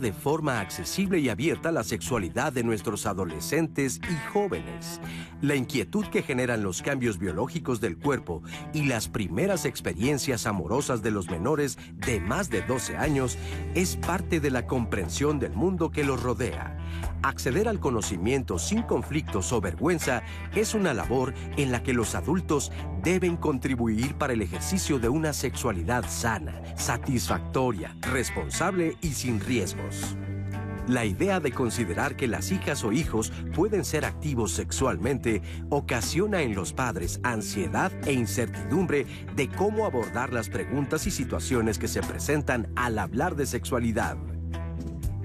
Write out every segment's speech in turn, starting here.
de forma accesible y abierta la sexualidad de nuestros adolescentes y jóvenes. La inquietud que generan los cambios biológicos del cuerpo y las primeras experiencias amorosas de los menores de más de 12 años es parte de la comprensión del mundo que los rodea. Acceder al conocimiento sin conflictos o vergüenza es una labor en la que los adultos deben contribuir para el ejercicio de una sexualidad sana, satisfactoria, responsable y sin riesgos. La idea de considerar que las hijas o hijos pueden ser activos sexualmente ocasiona en los padres ansiedad e incertidumbre de cómo abordar las preguntas y situaciones que se presentan al hablar de sexualidad.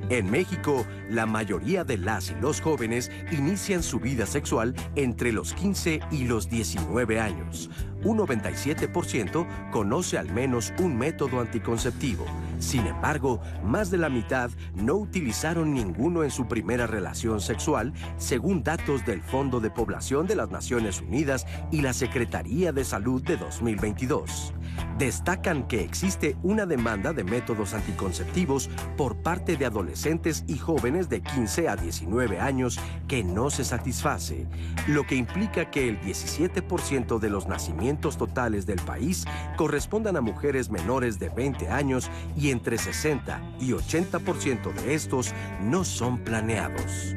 En México, la mayoría de las y los jóvenes inician su vida sexual entre los 15 y los 19 años. Un 97% conoce al menos un método anticonceptivo. Sin embargo, más de la mitad no utilizaron ninguno en su primera relación sexual, según datos del Fondo de Población de las Naciones Unidas y la Secretaría de Salud de 2022 destacan que existe una demanda de métodos anticonceptivos por parte de adolescentes y jóvenes de 15 a 19 años que no se satisface, lo que implica que el 17% de los nacimientos totales del país correspondan a mujeres menores de 20 años y entre 60 y 80% de estos no son planeados.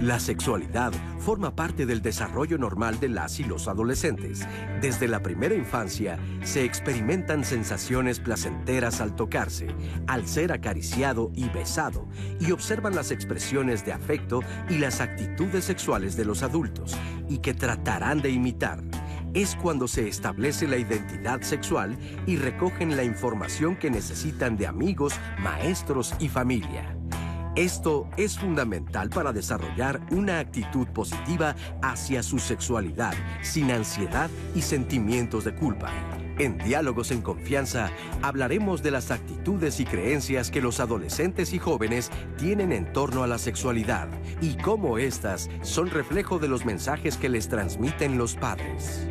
La sexualidad forma parte del desarrollo normal de las y los adolescentes. Desde la primera infancia se experimentan sensaciones placenteras al tocarse, al ser acariciado y besado, y observan las expresiones de afecto y las actitudes sexuales de los adultos, y que tratarán de imitar. Es cuando se establece la identidad sexual y recogen la información que necesitan de amigos, maestros y familia. Esto es fundamental para desarrollar una actitud positiva hacia su sexualidad, sin ansiedad y sentimientos de culpa. En Diálogos en Confianza hablaremos de las actitudes y creencias que los adolescentes y jóvenes tienen en torno a la sexualidad y cómo éstas son reflejo de los mensajes que les transmiten los padres.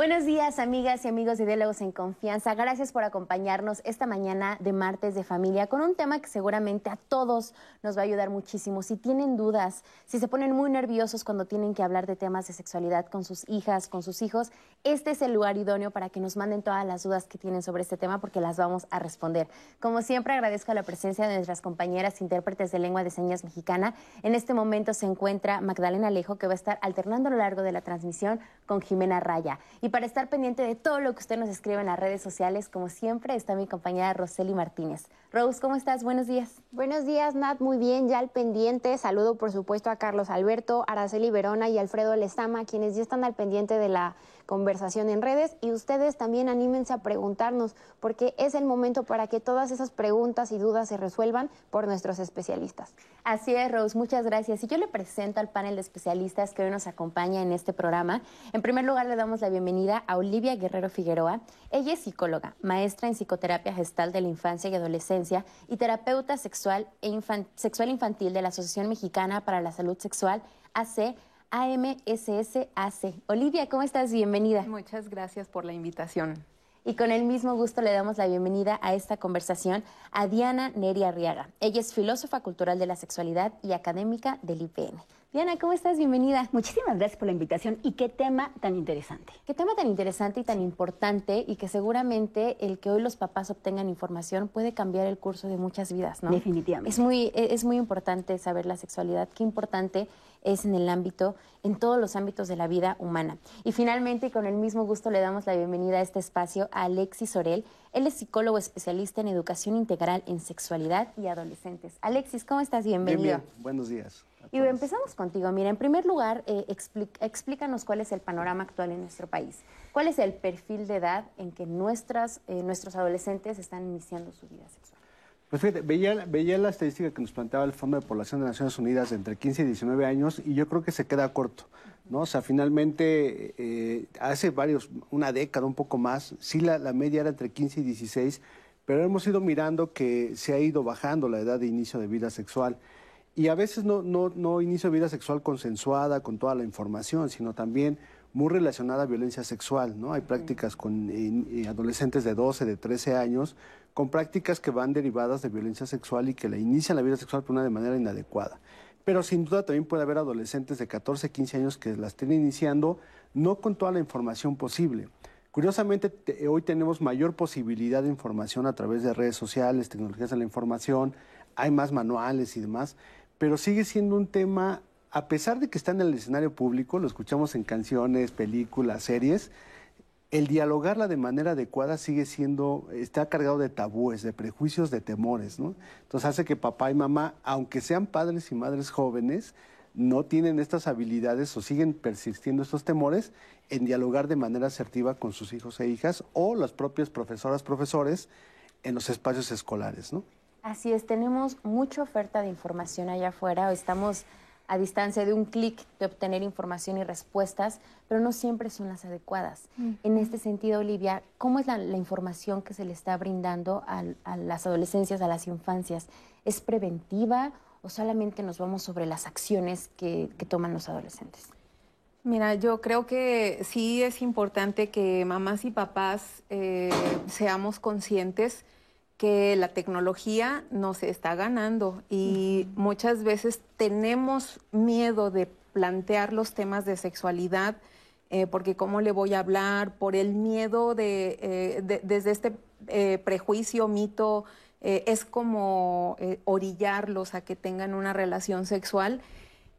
Buenos días, amigas y amigos de Diálogos en Confianza. Gracias por acompañarnos esta mañana de martes de familia con un tema que seguramente a todos nos va a ayudar muchísimo. Si tienen dudas, si se ponen muy nerviosos cuando tienen que hablar de temas de sexualidad con sus hijas, con sus hijos, este es el lugar idóneo para que nos manden todas las dudas que tienen sobre este tema porque las vamos a responder. Como siempre, agradezco la presencia de nuestras compañeras intérpretes de lengua de señas mexicana. En este momento se encuentra Magdalena Alejo, que va a estar alternando a lo largo de la transmisión con Jimena Raya. Para estar pendiente de todo lo que usted nos escribe en las redes sociales, como siempre, está mi compañera Roseli Martínez. Rose, ¿cómo estás? Buenos días. Buenos días, Nat. Muy bien, ya al pendiente. Saludo, por supuesto, a Carlos Alberto, Araceli Verona y Alfredo Lezama, quienes ya están al pendiente de la conversación en redes y ustedes también anímense a preguntarnos porque es el momento para que todas esas preguntas y dudas se resuelvan por nuestros especialistas. Así es, Rose, muchas gracias. Y yo le presento al panel de especialistas que hoy nos acompaña en este programa. En primer lugar, le damos la bienvenida a Olivia Guerrero Figueroa. Ella es psicóloga, maestra en psicoterapia gestal de la infancia y adolescencia y terapeuta sexual, e sexual infantil de la Asociación Mexicana para la Salud Sexual, AC AMSSAC. Olivia, ¿cómo estás? Bienvenida. Muchas gracias por la invitación. Y con el mismo gusto le damos la bienvenida a esta conversación a Diana Neri Arriaga. Ella es filósofa cultural de la sexualidad y académica del IPN. Diana, ¿cómo estás? Bienvenida. Muchísimas gracias por la invitación y qué tema tan interesante. Qué tema tan interesante y tan importante y que seguramente el que hoy los papás obtengan información puede cambiar el curso de muchas vidas, ¿no? Definitivamente. Es muy, es muy importante saber la sexualidad, qué importante es en el ámbito, en todos los ámbitos de la vida humana. Y finalmente, y con el mismo gusto, le damos la bienvenida a este espacio a Alexis Orel. Él es psicólogo especialista en educación integral en sexualidad y adolescentes. Alexis, ¿cómo estás? Bienvenido. Bien, bien. Buenos días. Y empezamos contigo. Mira, en primer lugar, eh, explícanos cuál es el panorama actual en nuestro país. ¿Cuál es el perfil de edad en que nuestras, eh, nuestros adolescentes están iniciando su vida sexual? Pues fíjate, veía, veía la estadística que nos planteaba el Fondo de Población de Naciones Unidas de entre 15 y 19 años y yo creo que se queda corto. ¿no? O sea, finalmente, eh, hace varios, una década, un poco más, sí la, la media era entre 15 y 16, pero hemos ido mirando que se ha ido bajando la edad de inicio de vida sexual. Y a veces no, no, no inicio vida sexual consensuada con toda la información, sino también muy relacionada a violencia sexual, ¿no? Hay prácticas con eh, adolescentes de 12, de 13 años, con prácticas que van derivadas de violencia sexual y que la inician la vida sexual por una de manera inadecuada. Pero sin duda también puede haber adolescentes de 14, 15 años que la estén iniciando no con toda la información posible. Curiosamente, hoy tenemos mayor posibilidad de información a través de redes sociales, tecnologías de la información, hay más manuales y demás, pero sigue siendo un tema, a pesar de que está en el escenario público, lo escuchamos en canciones, películas, series, el dialogarla de manera adecuada sigue siendo, está cargado de tabúes, de prejuicios, de temores, ¿no? Entonces hace que papá y mamá, aunque sean padres y madres jóvenes, no tienen estas habilidades o siguen persistiendo estos temores en dialogar de manera asertiva con sus hijos e hijas o las propias profesoras, profesores en los espacios escolares, ¿no? Así es, tenemos mucha oferta de información allá afuera, estamos a distancia de un clic de obtener información y respuestas, pero no siempre son las adecuadas. En este sentido, Olivia, ¿cómo es la, información que se le está brindando a, las adolescencias, a las infancias? ¿Es preventiva o solamente nos vamos sobre las acciones que, toman los adolescentes? Mira, yo creo que sí es importante que mamás y papás eh, seamos conscientes que la tecnología nos está ganando y muchas veces tenemos miedo de plantear los temas de sexualidad eh, porque cómo le voy a hablar, por el miedo de, eh, desde este eh, prejuicio, mito, es como orillarlos a que tengan una relación sexual.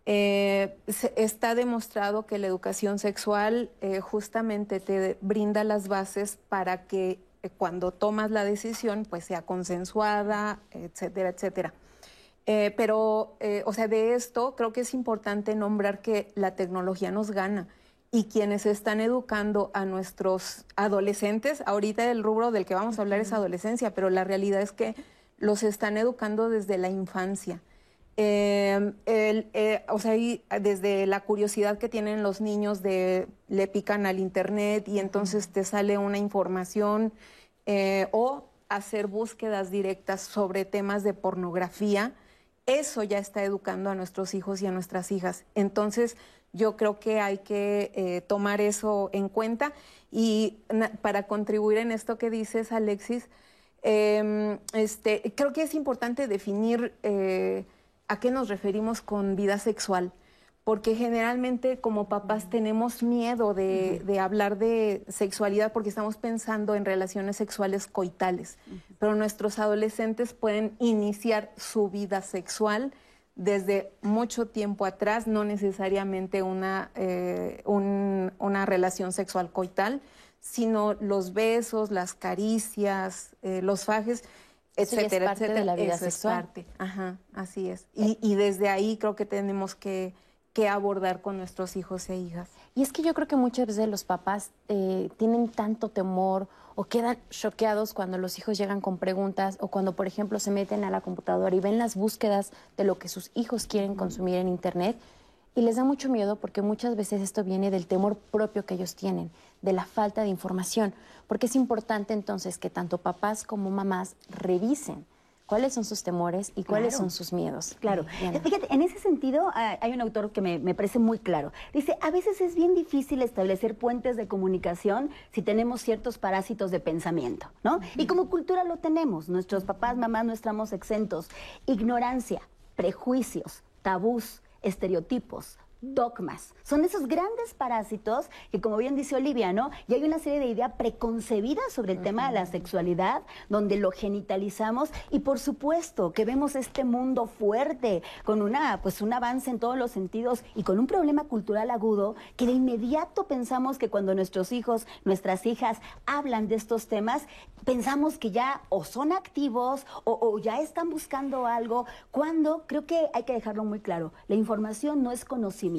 está demostrado que la educación sexual justamente te brinda las bases para que cuando tomas la decisión, pues sea consensuada, etcétera, etcétera. Eh, pero, eh, o sea, de esto creo que es importante nombrar que la tecnología nos gana y quienes están educando a nuestros adolescentes, ahorita el rubro del que vamos a hablar es adolescencia, pero la realidad es que los están educando desde la infancia. Em, eh, o sea, desde la curiosidad que tienen los niños de le pican al internet y entonces te sale una información eh, o hacer búsquedas directas sobre temas de pornografía, eso ya está educando a nuestros hijos y a nuestras hijas. Entonces, yo creo que hay que eh, tomar eso en cuenta y para contribuir en esto que dices, Alexis, em, este, creo que es importante definir a qué nos referimos con vida sexual, porque generalmente como papás tenemos miedo de, hablar de sexualidad porque estamos pensando en relaciones sexuales coitales, pero nuestros adolescentes pueden iniciar su vida sexual desde mucho tiempo atrás, no necesariamente una, eh, una relación sexual coital, sino los besos, las caricias, eh, los fajes etcétera, etcétera. De la vida Eso sexual. Es parte. Ajá, así es. Y, y, desde ahí creo que tenemos que, que, abordar con nuestros hijos e hijas. Y es que yo creo que muchas veces los papás eh, tienen tanto temor o quedan choqueados cuando los hijos llegan con preguntas o cuando, por ejemplo, se meten a la computadora y ven las búsquedas de lo que sus hijos quieren consumir en Internet. Y les da mucho miedo porque muchas veces esto viene del temor propio que ellos tienen, de la falta de información. Porque es importante entonces que tanto papás como mamás revisen cuáles son sus temores y cuáles son sus miedos. Claro. Fíjate, en ese sentido ah, hay un autor que me, parece muy claro. Dice, a veces es bien difícil establecer puentes de comunicación si tenemos ciertos parásitos de pensamiento, ¿no? Y como cultura lo tenemos. Nuestros papás, mamás no estamos exentos. Ignorancia, prejuicios, tabús, estereotipos, dogmas. Son esos grandes parásitos que, como bien dice Olivia, ¿no? Y hay una serie de ideas preconcebidas sobre el tema de la sexualidad, donde lo genitalizamos y, por supuesto, que vemos este mundo fuerte, con una, pues, un avance en todos los sentidos y con un problema cultural agudo, que de inmediato pensamos que cuando nuestros hijos, nuestras hijas hablan de estos temas, pensamos que ya o son activos o, ya están buscando algo, cuando creo que hay que dejarlo muy claro, la información no es conocimiento.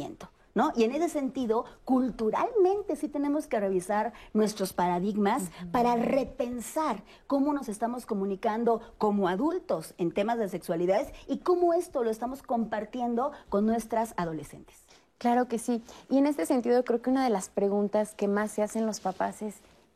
¿No? Y en ese sentido, culturalmente sí tenemos que revisar nuestros paradigmas para repensar cómo nos estamos comunicando como adultos en temas de sexualidades y cómo esto lo estamos compartiendo con nuestras adolescentes. Claro que sí. Y en este sentido, creo que una de las preguntas que más se hacen los papás es,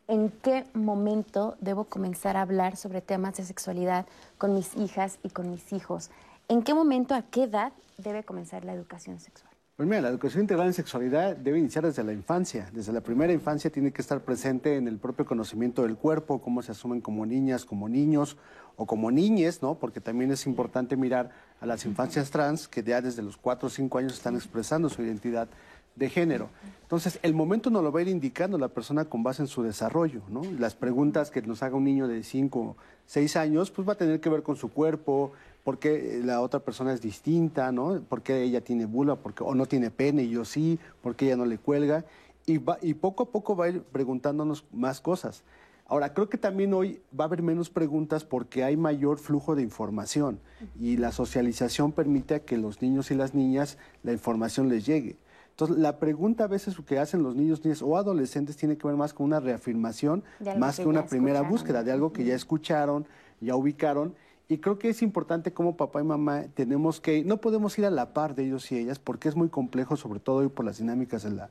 en qué momento debo comenzar a hablar sobre temas de sexualidad con mis hijas y con mis hijos. ¿En qué momento, a qué edad debe comenzar la educación sexual? Pues mira, la educación integral en sexualidad debe iniciar desde la infancia. Desde la primera infancia tiene que estar presente en el propio conocimiento del cuerpo, cómo se asumen como niñas, como niños o como niñes, ¿no? Porque también es importante mirar a las infancias trans que ya desde los 4 o 5 años están expresando su identidad de género. Entonces, el momento nos lo va a ir indicando la persona con base en su desarrollo, ¿no? Las preguntas que nos haga un niño de 5, 6 años, pues va a tener que ver con su cuerpo, por qué la otra persona es distinta, ¿no? Por qué ella tiene vulva, porque, o no tiene pene y yo sí, por qué ella no le cuelga. Y, va, y poco a poco va a ir preguntándonos más cosas. Ahora, creo que también hoy va a haber menos preguntas porque hay mayor flujo de información y la socialización permite que los niños y las niñas la información les llegue. Entonces, la pregunta a veces que hacen los niños, niñas o adolescentes tiene que ver más con una reafirmación, más que, una primera búsqueda de algo que ya escucharon, ya ubicaron y creo que es importante como papá y mamá tenemos que, no podemos ir a la par de ellos y ellas porque es muy complejo, sobre todo hoy por las dinámicas de la,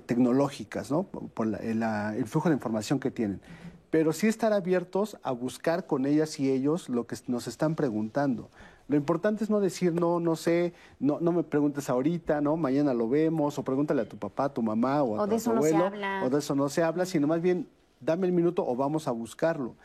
tecnológicas, ¿no? por el flujo de información que tienen. Pero sí estar abiertos a buscar con ellas y ellos lo que nos están preguntando. Lo importante es no decir, no, no sé, no, no me preguntes ahorita, ¿no? Mañana lo vemos, o pregúntale a tu papá, a tu mamá, o a o de eso No se habla. O de eso no se habla, sino más bien, dame el minuto o vamos a buscarlo.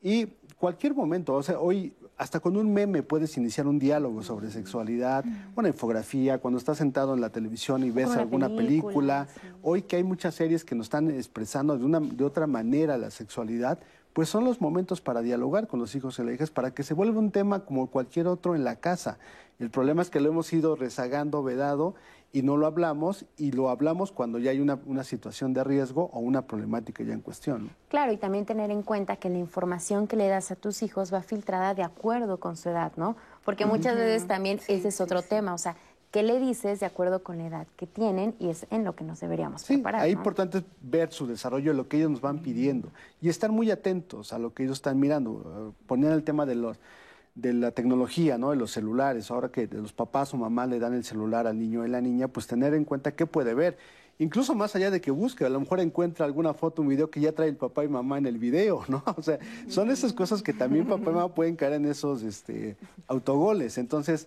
Y cualquier momento, o sea, hoy hasta con un meme puedes iniciar un diálogo sobre sexualidad, una infografía, cuando estás sentado en la televisión y ves alguna película. Hoy que hay muchas series que nos están expresando de, una, de otra manera la sexualidad, pues son los momentos para dialogar con los hijos y las hijas, para que se vuelva un tema como cualquier otro en la casa. El problema es que lo hemos ido rezagando, vedado, y no lo hablamos, y lo hablamos cuando ya hay una, una situación de riesgo o una problemática ya en cuestión. Claro, y también tener en cuenta que la información que le das a tus hijos va filtrada de acuerdo con su edad, ¿no? Porque muchas veces también ese es otro tema, o sea, qué le dices de acuerdo con la edad que tienen y es en lo que nos deberíamos sí, preparar. Es importante ver su desarrollo, lo que ellos nos van pidiendo y estar muy atentos a lo que ellos están mirando. Poner el tema de los de la tecnología, ¿no? De los celulares. Ahora que los papás o mamá le dan el celular al niño o a la niña, pues tener en cuenta qué puede ver. Incluso más allá de que busque, a lo mejor encuentra alguna foto, un video que ya trae el papá y mamá en el video, ¿no? O sea, son esas cosas que también papá y mamá pueden caer en esos este, autogoles. Entonces,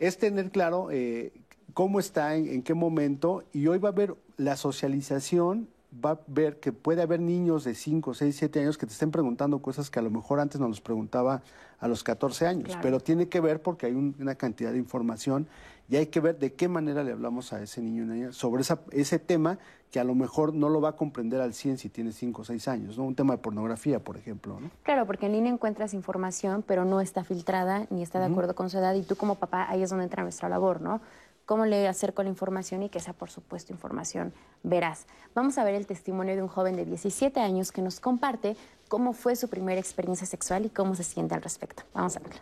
es tener claro eh, cómo está, en, qué momento, y hoy va a haber la socialización, va a ver que puede haber niños de 5, 6, 7 años que te estén preguntando cosas que a lo mejor antes no nos preguntaba a los 14 años, pero tiene que ver porque hay una cantidad de información y hay que ver de qué manera le hablamos a ese niño niña sobre esa, ese tema que a lo mejor no lo va a comprender al 100 si tiene 5 o 6 años, ¿no? Un tema de pornografía, por ejemplo, ¿no? Claro, porque en línea encuentras información, pero no está filtrada ni está de acuerdo con su edad y tú como papá ahí es donde entra nuestra labor, ¿no? Cómo le acerco la información y que sea, por supuesto, información veraz. Vamos a ver el testimonio de un joven de 17 años que nos comparte cómo fue su primera experiencia sexual y cómo se siente al respecto. Vamos a verlo.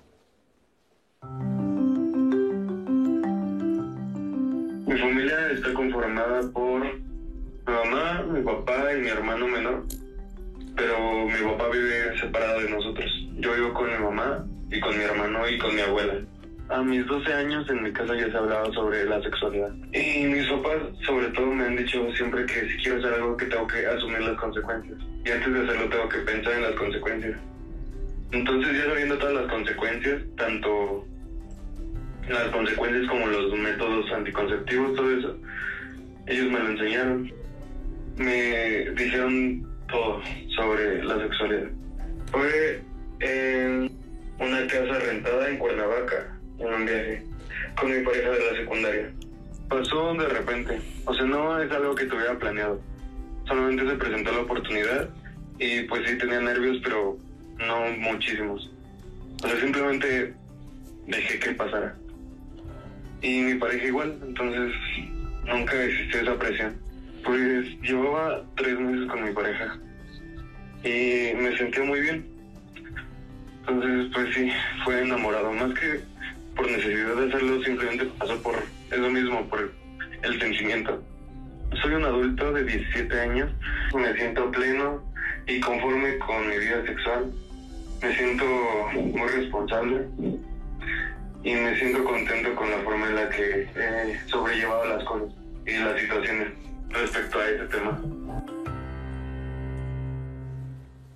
Mi familia está conformada por mi mamá, mi papá y mi hermano menor. Pero mi papá vive separado de nosotros. Yo vivo con mi mamá y con mi hermano y con mi abuela. A mis 12 años en mi casa ya se hablaba sobre la sexualidad. Y mis papás sobre todo me han dicho siempre que si quiero hacer algo que tengo que asumir las consecuencias. Y antes de hacerlo tengo que pensar en las consecuencias. Entonces ya sabiendo todas las consecuencias, tanto las consecuencias como los métodos anticonceptivos, todo eso, ellos me lo enseñaron. Me dijeron todo sobre la sexualidad. Fue en una casa rentada en Cuernavaca, con mi pareja de la secundaria. Pasó de repente, o sea, no es algo que tuviera planeado. Solamente se presentó la oportunidad y pues sí tenía nervios, pero no muchísimos. O sea, simplemente dejé que pasara y mi pareja igual, entonces nunca existió esa presión. Pues llevaba tres meses con mi pareja y me sentía muy bien. Entonces, pues sí, fue enamorado, más que por necesidad de hacerlo, simplemente pasó por eso mismo, por el sentimiento. Soy un adulto de 17 años, me siento pleno y conforme con mi vida sexual. Me siento muy responsable y me siento contento con la forma en la que he sobrellevado las cosas y las situaciones respecto a este tema.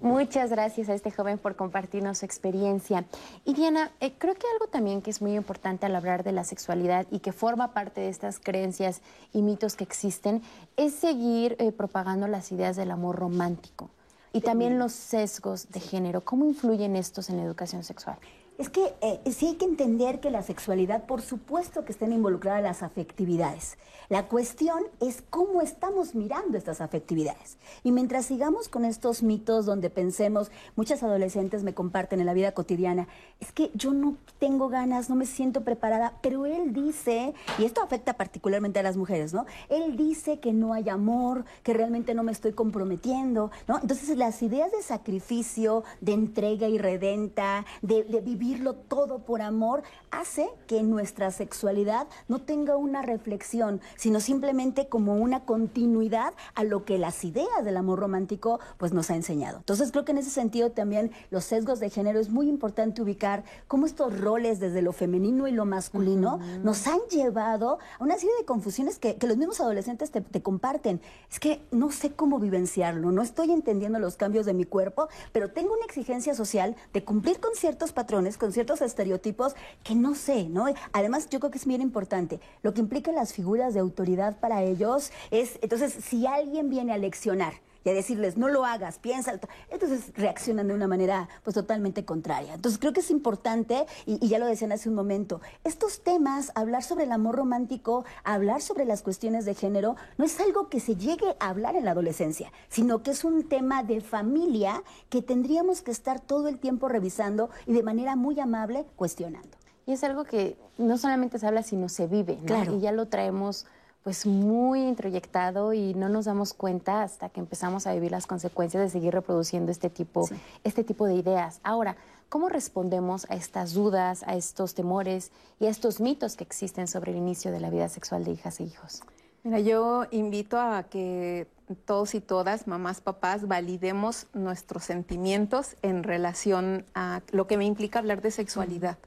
Muchas gracias a este joven por compartirnos su experiencia. Y Diana, eh, creo que algo también que es muy importante al hablar de la sexualidad y que forma parte de estas creencias y mitos que existen es seguir eh, propagando las ideas del amor romántico y también los sesgos de género. ¿Cómo influyen estos en la educación sexual? Es que eh, sí hay que entender que la sexualidad, por supuesto que estén involucradas las afectividades. La cuestión es cómo estamos mirando estas afectividades. Y mientras sigamos con estos mitos donde pensemos, muchas adolescentes me comparten en la vida cotidiana, es que yo no tengo ganas, no me siento preparada, pero él dice, y esto afecta particularmente a las mujeres, ¿no? Él dice que no hay amor, que realmente no me estoy comprometiendo, ¿no? Entonces las ideas de sacrificio, de entrega y redenta, de vivir todo por amor, hace que nuestra sexualidad no tenga una reflexión, sino simplemente como una continuidad a lo que las ideas del amor romántico pues nos ha enseñado. Entonces creo que en ese sentido también los sesgos de género es muy importante ubicar cómo estos roles desde lo femenino y lo masculino nos han llevado a una serie de confusiones que, los mismos adolescentes te, te comparten. Es que no sé cómo vivenciarlo, no estoy entendiendo los cambios de mi cuerpo, pero tengo una exigencia social de cumplir con ciertos patrones, con ciertos estereotipos que no sé, ¿no? Además, yo creo que es bien importante. Lo que implica las figuras de autoridad para ellos es, entonces, si alguien viene a leccionar, y a decirles, no lo hagas, piensa. Entonces reaccionan de una manera pues totalmente contraria. Entonces creo que es importante, y, ya lo decían hace un momento, estos temas, hablar sobre el amor romántico, hablar sobre las cuestiones de género, no es algo que se llegue a hablar en la adolescencia, sino que es un tema de familia que tendríamos que estar todo el tiempo revisando y de manera muy amable cuestionando. Y es algo que no solamente se habla, sino se vive, Claro. Y ya lo traemos pues muy introyectado y no nos damos cuenta hasta que empezamos a vivir las consecuencias de seguir reproduciendo este tipo, este tipo de ideas. Ahora, ¿cómo respondemos a estas dudas, a estos temores y a estos mitos que existen sobre el inicio de la vida sexual de hijas e hijos? Mira, yo invito a que todos y todas, mamás, papás, validemos nuestros sentimientos en relación a lo que me implica hablar de sexualidad.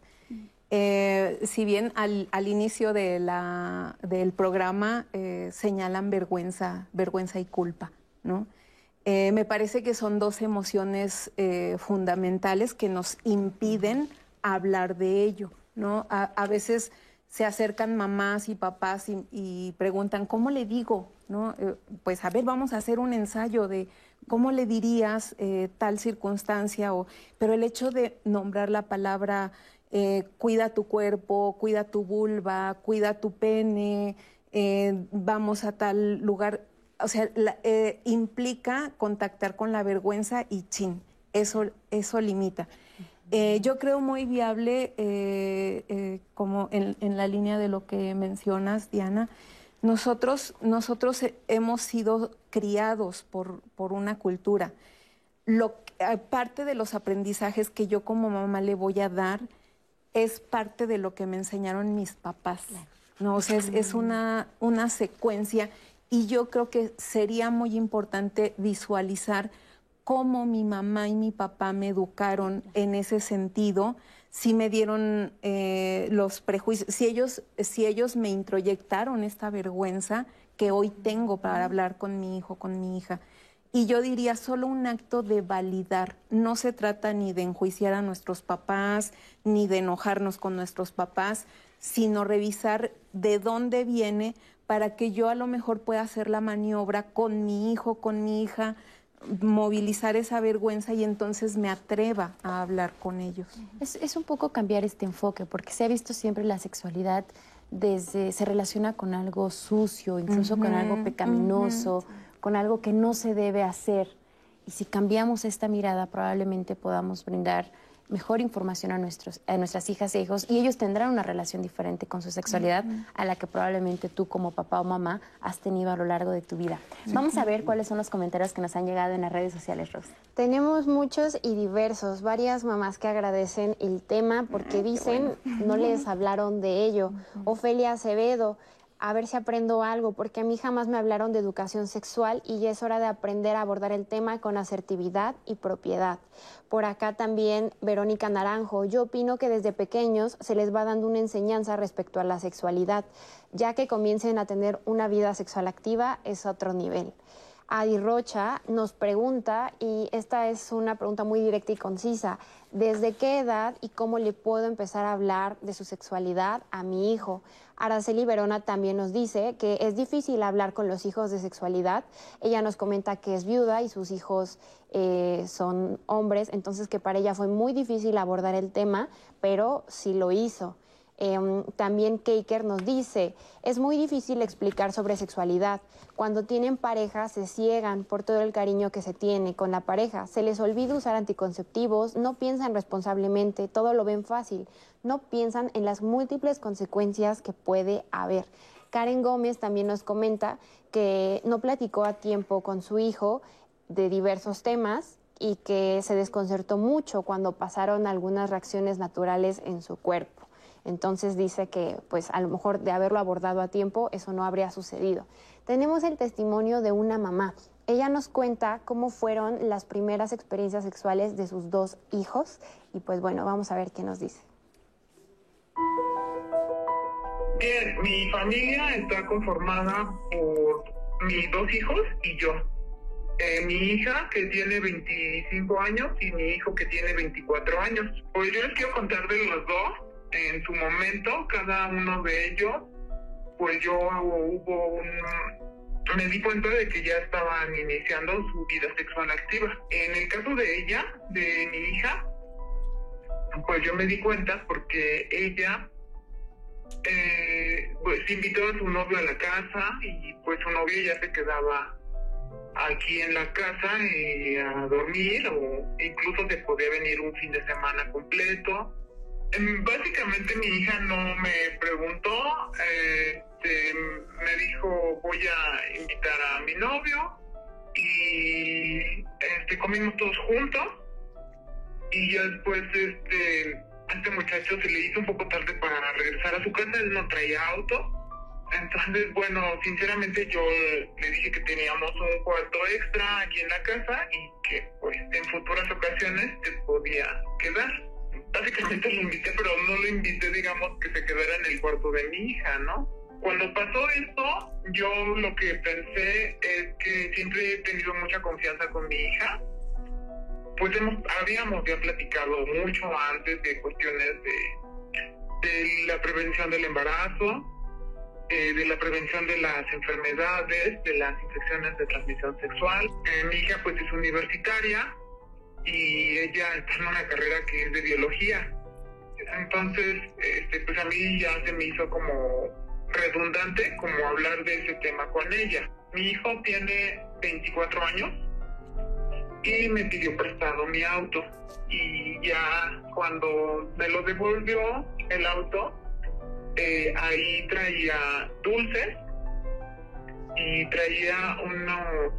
Eh, si bien al, inicio de la, del programa eh, señalan vergüenza, vergüenza y culpa, ¿no? Eh, me parece que son dos emociones fundamentales que nos impiden hablar de ello, ¿no? A, veces se acercan mamás y papás y, preguntan, ¿cómo le digo? ¿No? pues a ver, vamos a hacer un ensayo de cómo le dirías tal circunstancia, o, pero el hecho de nombrar la palabra eh, cuida tu cuerpo, cuida tu vulva, cuida tu pene, eh, vamos a tal lugar. O sea, eh, implica contactar con la vergüenza y chin, eso, eso limita. yo creo muy viable, como en, la línea de lo que mencionas, Diana, nosotros, nosotros hemos sido criados por, por una cultura. Lo, parte de los aprendizajes que yo como mamá le voy a dar es parte de lo que me enseñaron mis papás. ¿no? O sea, es, una, una secuencia y yo creo que sería muy importante visualizar cómo mi mamá y mi papá me educaron en ese sentido, si me dieron eh, los prejuicios, si ellos, si ellos me introyectaron esta vergüenza que hoy tengo para hablar con mi hijo, con mi hija. Y yo diría solo un acto de validar. No se trata ni de enjuiciar a nuestros papás, ni de enojarnos con nuestros papás, sino revisar de dónde viene para que yo a lo mejor pueda hacer la maniobra con mi hijo, con mi hija, movilizar esa vergüenza y entonces me atreva a hablar con ellos. Es, un poco cambiar este enfoque, porque se ha visto siempre la sexualidad desde, se relaciona con algo sucio, incluso con algo pecaminoso con algo que no se debe hacer. Y si cambiamos esta mirada, probablemente podamos brindar mejor información a, nuestros, a nuestras hijas e hijos y ellos tendrán una relación diferente con su sexualidad a la que probablemente tú como papá o mamá has tenido a lo largo de tu vida. Vamos a ver cuáles son los comentarios que nos han llegado en las redes sociales, Ros. Tenemos muchos y diversos, varias mamás que agradecen el tema porque ah, dicen no les hablaron de ello. Ofelia Acevedo, a ver si aprendo algo, porque a mí jamás me hablaron de educación sexual y ya es hora de aprender a abordar el tema con asertividad y propiedad. Por acá también Verónica Naranjo, yo opino que desde pequeños se les va dando una enseñanza respecto a la sexualidad, ya que comiencen a tener una vida sexual activa es otro nivel. Adi Rocha nos pregunta, y esta es una pregunta muy directa y concisa, ¿desde qué edad y cómo le puedo empezar a hablar de su sexualidad a mi hijo? Araceli Verona también nos dice que es difícil hablar con los hijos de sexualidad. Ella nos comenta que es viuda y sus hijos eh, son hombres, entonces que para ella fue muy difícil abordar el tema, pero sí lo hizo. Em, también Keiker nos dice, es muy difícil explicar sobre sexualidad. Cuando tienen pareja se ciegan por todo el cariño que se tiene con la pareja. Se les olvida usar anticonceptivos, no piensan responsablemente, todo lo ven fácil, no piensan en las múltiples consecuencias que puede haber. Karen Gómez también nos comenta que no platicó a tiempo con su hijo de diversos temas y que se desconcertó mucho cuando pasaron algunas reacciones naturales en su cuerpo. Entonces dice que pues a lo mejor de haberlo abordado a tiempo eso no habría sucedido. Tenemos el testimonio de una mamá. Ella nos cuenta cómo fueron las primeras experiencias sexuales de sus dos hijos y pues bueno, vamos a ver qué nos dice. Bien, mi familia está conformada por mis dos hijos y yo. Eh, mi hija que tiene 25 años y mi hijo que tiene 24 años. Pues yo les quiero contar de los dos en su momento, cada uno de ellos, pues yo hubo un... Me di cuenta de que ya estaban iniciando su vida sexual activa. En el caso de ella, de mi hija, pues yo me di cuenta porque ella eh, pues invitó a su novio a la casa y pues su novio ya se quedaba aquí en la casa eh, a dormir o incluso se podía venir un fin de semana completo básicamente mi hija no me preguntó, este, me dijo voy a invitar a mi novio y este, comimos todos juntos y ya después este, este muchacho se le hizo un poco tarde para regresar a su casa, él no traía auto. Entonces, bueno, sinceramente yo le dije que teníamos un cuarto extra aquí en la casa y que pues en futuras ocasiones te podía quedar básicamente lo invité, pero no lo invité, digamos, que se quedara en el cuarto de mi hija, ¿no? Cuando pasó esto, yo lo que pensé es que siempre he tenido mucha confianza con mi hija. Pues hemos, habíamos ya platicado mucho antes de cuestiones de, la prevención del embarazo, eh, de la prevención de las enfermedades, de las infecciones de transmisión sexual. Eh, mi hija pues es universitaria, y ella está en una carrera que es de biología. Entonces, este, pues a mí ya se me hizo como redundante como hablar de ese tema con ella. Mi hijo tiene 24 años y me pidió prestado mi auto y ya cuando me lo devolvió el auto, eh, ahí traía dulces y traía unos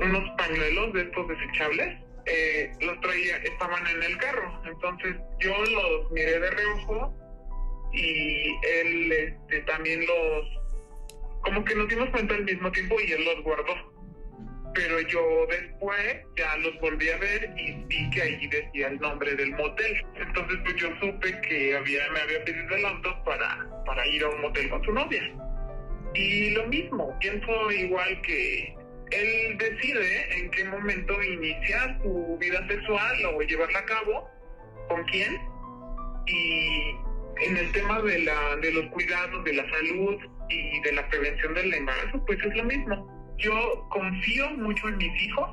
unos pañuelos de estos desechables, eh, los traía, estaban en el carro. Entonces yo los miré de reojo y él este, también los, como que nos dimos cuenta al mismo tiempo y él los guardó. Pero yo después ya los volví a ver y vi que ahí decía el nombre del motel. Entonces pues yo supe que había, me había pedido el auto para, para ir a un motel con su novia. Y lo mismo, pienso igual que él decide en qué momento iniciar su vida sexual o llevarla a cabo, con quién, y en el tema de, la, de los cuidados, de la salud y de la prevención del embarazo, pues es lo mismo. Yo confío mucho en mis hijos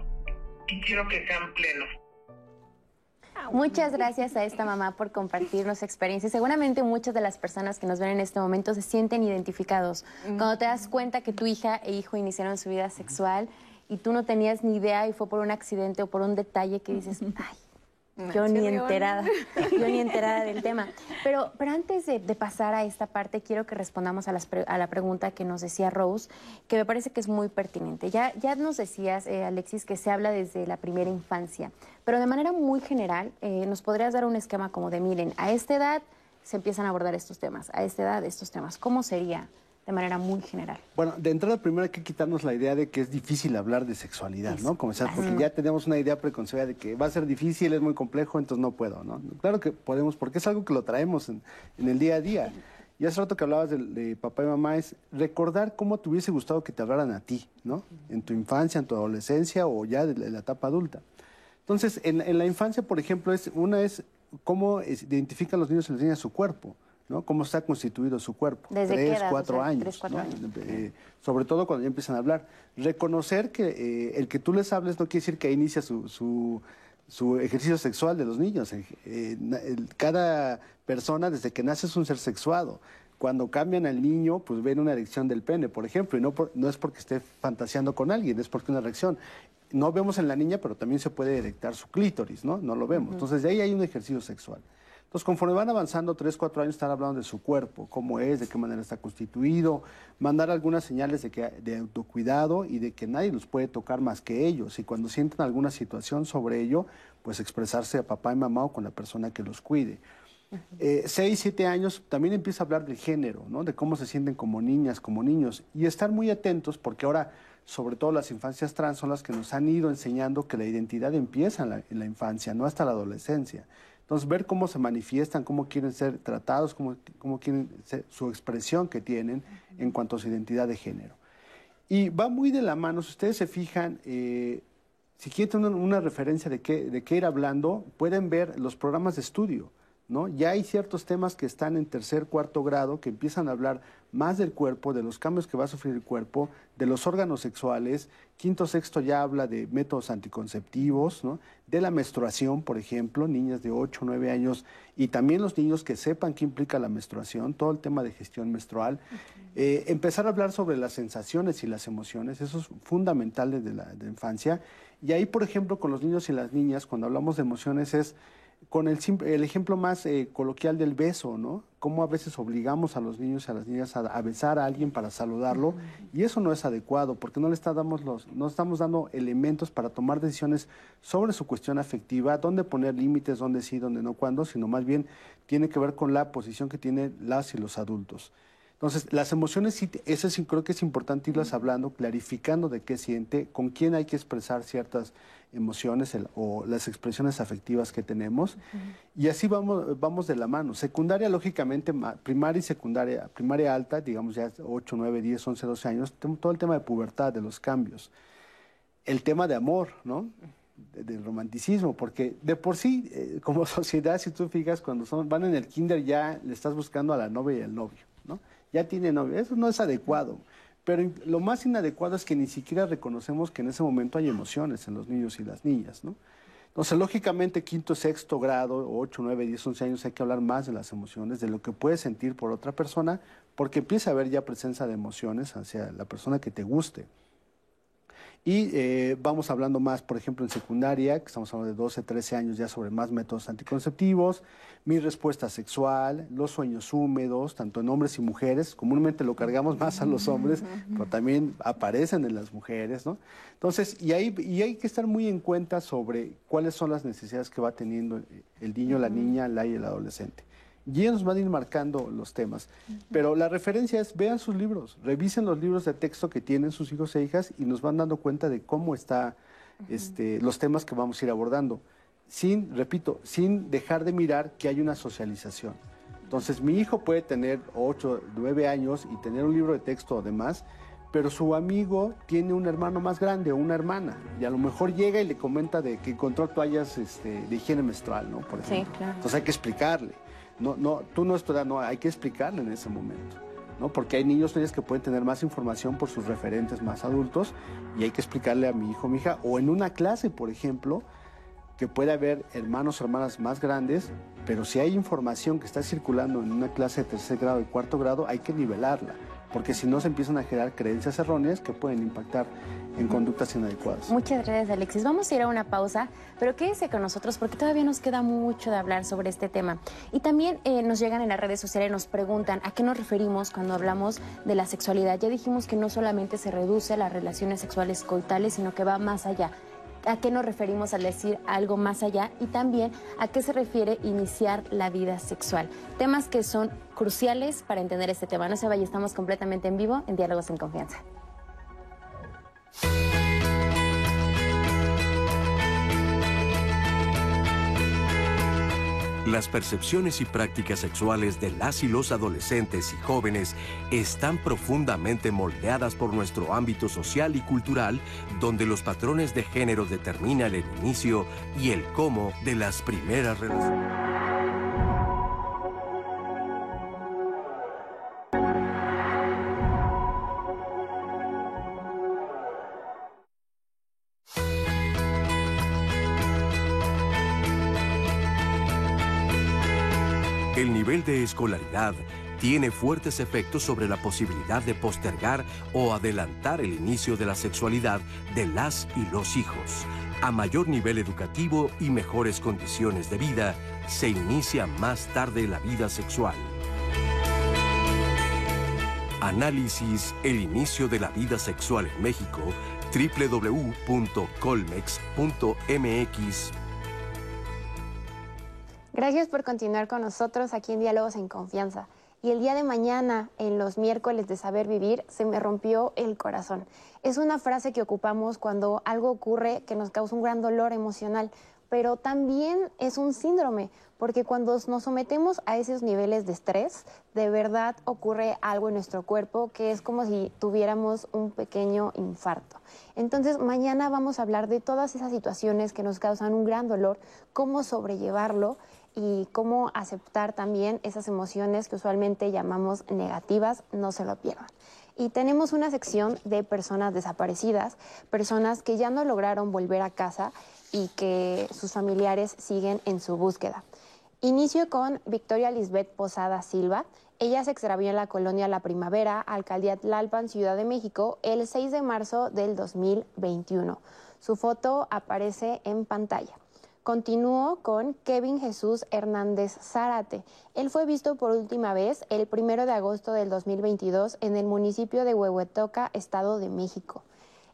y quiero que sean plenos. Muchas gracias a esta mamá por compartirnos experiencias. Seguramente muchas de las personas que nos ven en este momento se sienten identificados. Cuando te das cuenta que tu hija e hijo iniciaron su vida sexual y tú no tenías ni idea y fue por un accidente o por un detalle que dices, ay, yo ni enterada, yo ni enterada del tema. Pero, pero antes de, pasar a esta parte, quiero que respondamos a, la pregunta que nos decía Rose, que me parece que es muy pertinente. Ya, ya nos decías, eh, Alexis, que se habla desde la primera infancia, pero de manera muy general, eh, ¿nos podrías dar un esquema como de, miren, a esta edad se empiezan a abordar estos temas, a esta edad estos temas? ¿Cómo sería? De manera muy general. Bueno, de entrada primero hay que quitarnos la idea de que es difícil hablar de sexualidad, ¿no? Comenzar, porque ya tenemos una idea preconcebida de que va a ser difícil, es muy complejo, entonces no puedo, ¿no? Claro que podemos, porque es algo que lo traemos en, el día a día. Y hace rato que hablabas de, papá y mamá es recordar cómo te hubiese gustado que te hablaran a ti, ¿no? En tu infancia, en tu adolescencia o ya en la etapa adulta. Entonces, en, la infancia, por ejemplo, es, una es cómo identifican los niños y las niñas su cuerpo. ¿No? Cómo está constituido su cuerpo. Desde tres, cuatro años. Eh, sobre todo cuando ya empiezan a hablar. Reconocer que eh, el que tú les hables no quiere decir que inicia su, su, ejercicio sexual de los niños. Eh, cada persona desde que nace es un ser sexuado. Cuando cambian al niño, pues ven una erección del pene, por ejemplo, y no, no es porque esté fantaseando con alguien, es porque una erección no vemos en la niña, pero también se puede erectar su clítoris, ¿no? No lo vemos. Entonces, de ahí hay un ejercicio sexual. Entonces, conforme van avanzando, tres, cuatro años, están hablando de su cuerpo, cómo es, de qué manera está constituido, mandar algunas señales de, que, de autocuidado y de que nadie los puede tocar más que ellos. Y cuando sienten alguna situación sobre ello, pues expresarse a papá y mamá o con la persona que los cuide. Eh, seis, siete años, también empieza a hablar del género, ¿no? de cómo se sienten como niñas, como niños, y estar muy atentos porque ahora, sobre todo las infancias trans, son las que nos han ido enseñando que la identidad empieza en la, en la infancia, no hasta la adolescencia. Entonces, ver cómo se manifiestan, cómo quieren ser tratados, cómo, cómo quieren ser, su expresión que tienen en cuanto a su identidad de género. Y va muy de la mano, si ustedes se fijan, eh, si quieren una, una referencia de qué, de qué ir hablando, pueden ver los programas de estudio. ¿no? Ya hay ciertos temas que están en tercer, cuarto grado que empiezan a hablar más del cuerpo, de los cambios que va a sufrir el cuerpo, de los órganos sexuales. Quinto, sexto ya habla de métodos anticonceptivos, ¿no? de la menstruación, por ejemplo, niñas de 8, 9 años y también los niños que sepan qué implica la menstruación, todo el tema de gestión menstrual. Eh, empezar a hablar sobre las sensaciones y las emociones, eso es fundamental desde la infancia. Y ahí, por ejemplo, con los niños y las niñas, cuando hablamos de emociones es con el, el ejemplo más eh, coloquial del beso, ¿no? Cómo a veces obligamos a los niños y a las niñas a, besar a alguien para saludarlo y eso no es adecuado porque no le estamos los, no estamos dando elementos para tomar decisiones sobre su cuestión afectiva, dónde poner límites, dónde sí, dónde no, cuándo, sino más bien tiene que ver con la posición que tienen las y los adultos. Entonces, las emociones, sí, eso sí, creo que es importante irlas hablando, clarificando de qué siente, con quién hay que expresar ciertas emociones o las expresiones afectivas que tenemos. Y así vamos, vamos de la mano. Secundaria, lógicamente, primaria y secundaria, primaria alta, digamos ya 8, 9, 10, 11, 12 años, todo el tema de pubertad, de los cambios. El tema de amor, ¿no? del romanticismo, porque de por sí, eh, como sociedad, si tú fijas, cuando son, van en el kinder ya le estás buscando a la novia y al novio, ¿no? Ya tiene novio, eso no es adecuado. Pero lo más inadecuado es que ni siquiera reconocemos que en ese momento hay emociones en los niños y las niñas, ¿no? Entonces, lógicamente, quinto, sexto grado, 8, 9, 10, 11 años, hay que hablar más de las emociones, de lo que puedes sentir por otra persona, porque empieza a haber ya presencia de emociones hacia la persona que te guste. Y eh, vamos hablando más, por ejemplo, en secundaria, que estamos hablando de 12, 13 años ya sobre más métodos anticonceptivos, mi respuesta sexual, los sueños húmedos, tanto en hombres y mujeres, comúnmente lo cargamos más a los hombres, pero también aparecen en las mujeres, ¿no? Entonces, y, hay, y hay que estar muy en cuenta sobre cuáles son las necesidades que va teniendo el niño, la niña, la y el adolescente y ellos van a ir marcando los temas. Pero la referencia es, vean sus libros, revisen los libros de texto que tienen sus hijos e hijas y nos van dando cuenta de cómo están este, los temas que vamos a ir abordando. Sin, repito, sin dejar de mirar que hay una socialización. Entonces, mi hijo puede tener 8, 9 años y tener un libro de texto o demás, pero su amigo tiene un hermano más grande o una hermana y a lo mejor llega y le comenta de que encontró toallas este, de higiene menstrual, ¿no? Por ejemplo. Sí, claro. Entonces hay que explicarle. No, no, tú no estás, no, hay que explicarle en ese momento. ¿no? Porque hay niños que pueden tener más información por sus referentes más adultos y hay que explicarle a mi hijo o mi hija, o en una clase, por ejemplo, que puede haber hermanos o hermanas más grandes, pero si hay información que está circulando en una clase de tercer grado y cuarto grado, hay que nivelarla porque si no se empiezan a generar creencias erróneas que pueden impactar en conductas inadecuadas. Muchas gracias, Alexis. Vamos a ir a una pausa, pero quédese con nosotros porque todavía nos queda mucho de hablar sobre este tema. Y también eh, nos llegan en las redes sociales y nos preguntan a qué nos referimos cuando hablamos de la sexualidad. Ya dijimos que no solamente se reduce a las relaciones sexuales coitales, sino que va más allá a qué nos referimos al decir algo más allá y también a qué se refiere iniciar la vida sexual. Temas que son cruciales para entender este tema. No se vaya, estamos completamente en vivo en Diálogos en Confianza. Las percepciones y prácticas sexuales de las y los adolescentes y jóvenes están profundamente moldeadas por nuestro ámbito social y cultural, donde los patrones de género determinan el inicio y el cómo de las primeras relaciones. El nivel de escolaridad tiene fuertes efectos sobre la posibilidad de postergar o adelantar el inicio de la sexualidad de las y los hijos. A mayor nivel educativo y mejores condiciones de vida, se inicia más tarde la vida sexual. Análisis El inicio de la vida sexual en México www.colmex.mx Gracias por continuar con nosotros aquí en Diálogos en Confianza. Y el día de mañana, en los miércoles de Saber Vivir, se me rompió el corazón. Es una frase que ocupamos cuando algo ocurre que nos causa un gran dolor emocional, pero también es un síndrome, porque cuando nos sometemos a esos niveles de estrés, de verdad ocurre algo en nuestro cuerpo que es como si tuviéramos un pequeño infarto. Entonces, mañana vamos a hablar de todas esas situaciones que nos causan un gran dolor, cómo sobrellevarlo y cómo aceptar también esas emociones que usualmente llamamos negativas, no se lo pierdan. Y tenemos una sección de personas desaparecidas, personas que ya no lograron volver a casa y que sus familiares siguen en su búsqueda. Inicio con Victoria Lisbeth Posada Silva. Ella se extravió en la colonia La Primavera, Alcaldía Tlalpan, Ciudad de México, el 6 de marzo del 2021. Su foto aparece en pantalla. Continuó con Kevin Jesús Hernández Zárate. Él fue visto por última vez el 1 de agosto del 2022 en el municipio de Huehuetoca, Estado de México.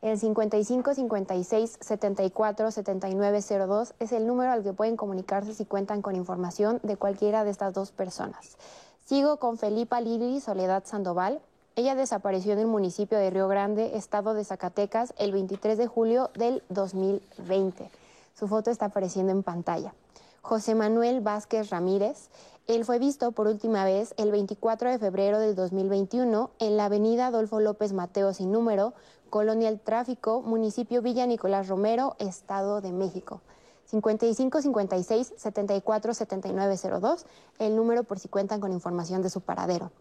El 55 56 74 7902 es el número al que pueden comunicarse si cuentan con información de cualquiera de estas dos personas. Sigo con Felipa Lili Soledad Sandoval. Ella desapareció en el municipio de Río Grande, estado de Zacatecas, el 23 de julio del 2020. Su foto está apareciendo en pantalla. José Manuel Vázquez Ramírez. Él fue visto por última vez el 24 de febrero del 2021 en la avenida Adolfo López Mateo sin número, Colonia El Tráfico, municipio Villa Nicolás Romero, Estado de México. 55 56 74 7902, el número por si cuentan con información de su paradero.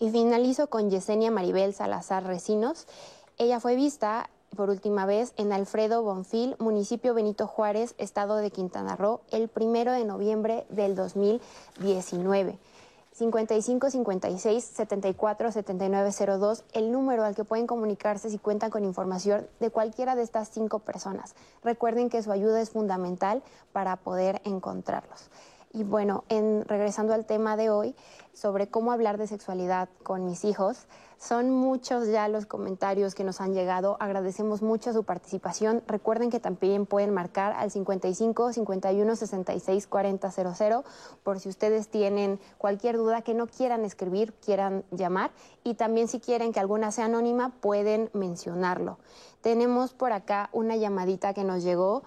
Y finalizo con Yesenia Maribel Salazar Recinos. Ella fue vista por última vez en Alfredo Bonfil, municipio Benito Juárez, estado de Quintana Roo, el primero de noviembre del 2019. 55 56 74 7902, el número al que pueden comunicarse si cuentan con información de cualquiera de estas cinco personas. Recuerden que su ayuda es fundamental para poder encontrarlos. Y bueno, en, regresando al tema de hoy, sobre cómo hablar de sexualidad con mis hijos, son muchos ya los comentarios que nos han llegado. Agradecemos mucho su participación. Recuerden que también pueden marcar al 55 51 66 40 00 por si ustedes tienen cualquier duda que no quieran escribir, quieran llamar. Y también si quieren que alguna sea anónima, pueden mencionarlo. Tenemos por acá una llamadita que nos llegó,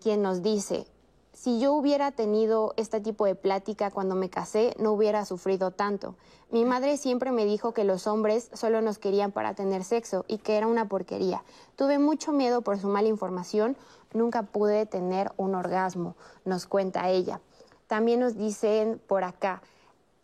quien nos dice, si yo hubiera tenido este tipo de plática cuando me casé, no hubiera sufrido tanto. Mi madre siempre me dijo que los hombres solo nos querían para tener sexo y que era una porquería. Tuve mucho miedo por su mala información, nunca pude tener un orgasmo, nos cuenta ella. También nos dicen por acá,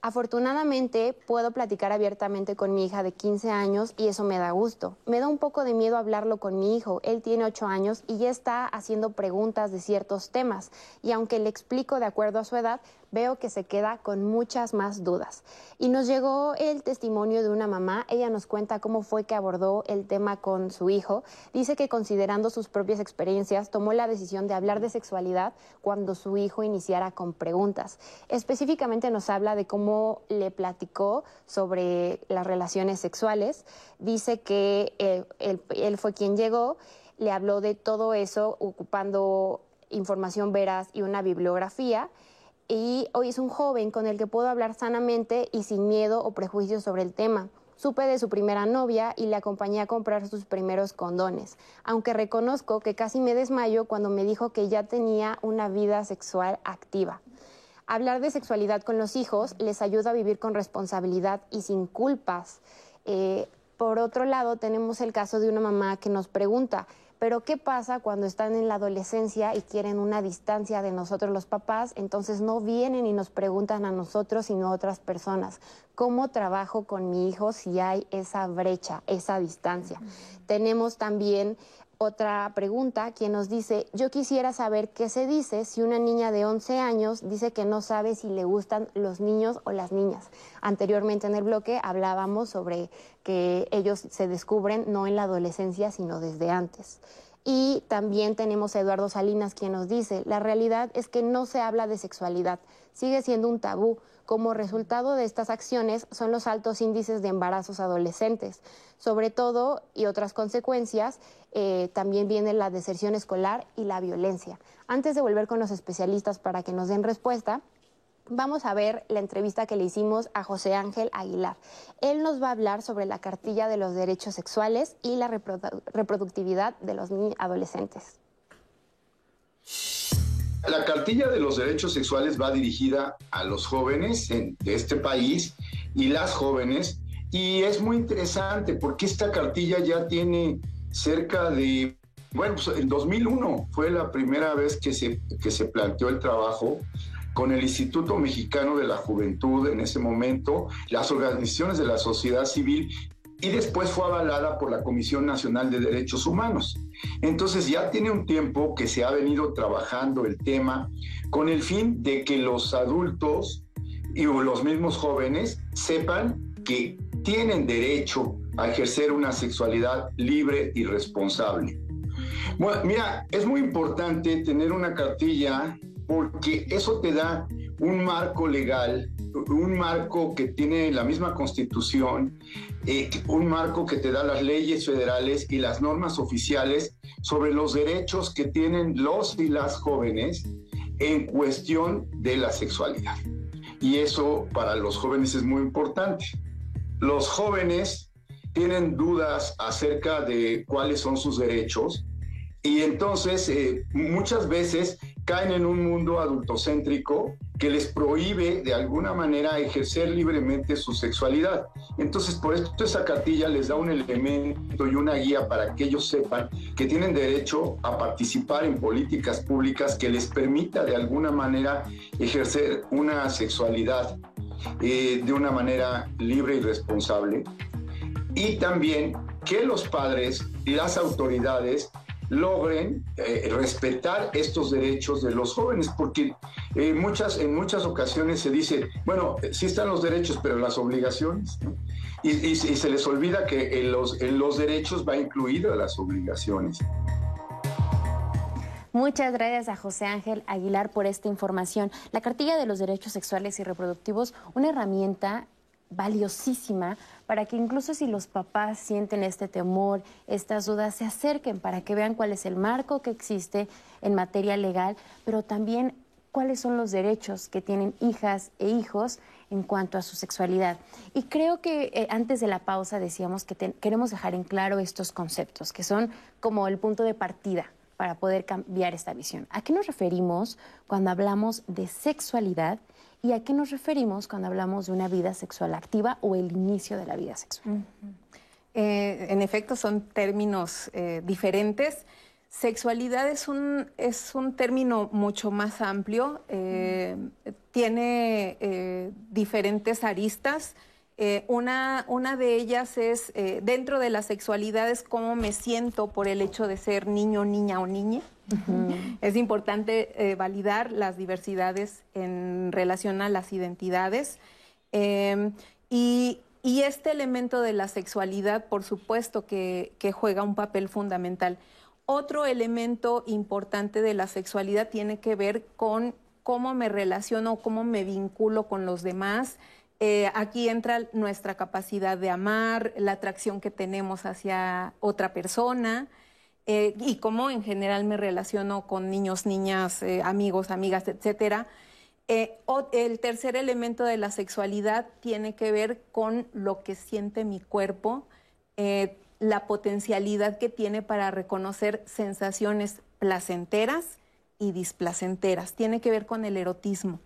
Afortunadamente puedo platicar abiertamente con mi hija de 15 años y eso me da gusto. Me da un poco de miedo hablarlo con mi hijo. Él tiene 8 años y ya está haciendo preguntas de ciertos temas y aunque le explico de acuerdo a su edad, veo que se queda con muchas más dudas. Y nos llegó el testimonio de una mamá, ella nos cuenta cómo fue que abordó el tema con su hijo. Dice que considerando sus propias experiencias, tomó la decisión de hablar de sexualidad cuando su hijo iniciara con preguntas. Específicamente nos habla de cómo le platicó sobre las relaciones sexuales. Dice que él, él fue quien llegó, le habló de todo eso ocupando información veraz y una bibliografía y hoy es un joven con el que puedo hablar sanamente y sin miedo o prejuicios sobre el tema. Supe de su primera novia y le acompañé a comprar sus primeros condones, aunque reconozco que casi me desmayo cuando me dijo que ya tenía una vida sexual activa. Hablar de sexualidad con los hijos les ayuda a vivir con responsabilidad y sin culpas. Eh, por otro lado, tenemos el caso de una mamá que nos pregunta, pero ¿qué pasa cuando están en la adolescencia y quieren una distancia de nosotros los papás? Entonces no vienen y nos preguntan a nosotros, sino a otras personas. ¿Cómo trabajo con mi hijo si hay esa brecha, esa distancia? Tenemos también otra pregunta, quien nos dice, yo quisiera saber qué se dice si una niña de 11 años dice que no sabe si le gustan los niños o las niñas. Anteriormente en el bloque hablábamos sobre que ellos se descubren no en la adolescencia, sino desde antes. Y también tenemos a Eduardo Salinas quien nos dice, la realidad es que no se habla de sexualidad, sigue siendo un tabú. Como resultado de estas acciones son los altos índices de embarazos adolescentes. Sobre todo, y otras consecuencias, eh, también viene la deserción escolar y la violencia. Antes de volver con los especialistas para que nos den respuesta, vamos a ver la entrevista que le hicimos a José Ángel Aguilar. Él nos va a hablar sobre la cartilla de los derechos sexuales y la reproductividad de los adolescentes. La cartilla de los derechos sexuales va dirigida a los jóvenes de este país y las jóvenes. Y es muy interesante porque esta cartilla ya tiene cerca de, bueno, pues en 2001 fue la primera vez que se, que se planteó el trabajo con el Instituto Mexicano de la Juventud en ese momento, las organizaciones de la sociedad civil y después fue avalada por la Comisión Nacional de Derechos Humanos. Entonces ya tiene un tiempo que se ha venido trabajando el tema con el fin de que los adultos y los mismos jóvenes sepan que tienen derecho a ejercer una sexualidad libre y responsable. Bueno, mira, es muy importante tener una cartilla porque eso te da un marco legal, un marco que tiene la misma constitución, eh, un marco que te da las leyes federales y las normas oficiales sobre los derechos que tienen los y las jóvenes en cuestión de la sexualidad. Y eso para los jóvenes es muy importante. Los jóvenes tienen dudas acerca de cuáles son sus derechos y entonces eh, muchas veces caen en un mundo adultocéntrico que les prohíbe de alguna manera ejercer libremente su sexualidad. Entonces, por esto esa cartilla les da un elemento y una guía para que ellos sepan que tienen derecho a participar en políticas públicas que les permita de alguna manera ejercer una sexualidad eh, de una manera libre y responsable y también que los padres y las autoridades logren eh, respetar estos derechos de los jóvenes, porque eh, muchas, en muchas ocasiones se dice, bueno, sí están los derechos, pero las obligaciones, y, se les olvida que en los, en los derechos va incluidas las obligaciones. Muchas gracias a José Ángel Aguilar por esta información. La cartilla de los derechos sexuales y reproductivos, una herramienta valiosísima para que incluso si los papás sienten este temor, estas dudas, se acerquen para que vean cuál es el marco que existe en materia legal, pero también cuáles son los derechos que tienen hijas e hijos en cuanto a su sexualidad. Y creo que eh, antes de la pausa decíamos que queremos dejar en claro estos conceptos, que son como el punto de partida para poder cambiar esta visión. ¿A qué nos referimos cuando hablamos de sexualidad ¿Y a qué nos referimos cuando hablamos de una vida sexual activa o el inicio de la vida sexual? Eh, en efecto, son términos eh, diferentes. Sexualidad es un, es un término mucho más amplio, eh, tiene diferentes aristas. Una, una, de ellas es, dentro de la sexualidad, es cómo me siento por el hecho de ser niño, niña o niña. Es importante eh, validar las diversidades en relación a las identidades. Em, y, este elemento de la sexualidad, por supuesto, que, juega un papel fundamental. Otro elemento importante de la sexualidad tiene que ver con cómo me relaciono, cómo me vinculo con los demás. Eh, aquí entra nuestra capacidad de amar, la atracción que tenemos hacia otra persona. Eh, y cómo en general me relaciono con niños, niñas, eh, amigos, amigas, etcétera. El tercer elemento de la sexualidad tiene que ver con lo que siente mi cuerpo, la potencialidad que tiene para reconocer sensaciones placenteras y displacenteras. Tiene que ver con el erotismo.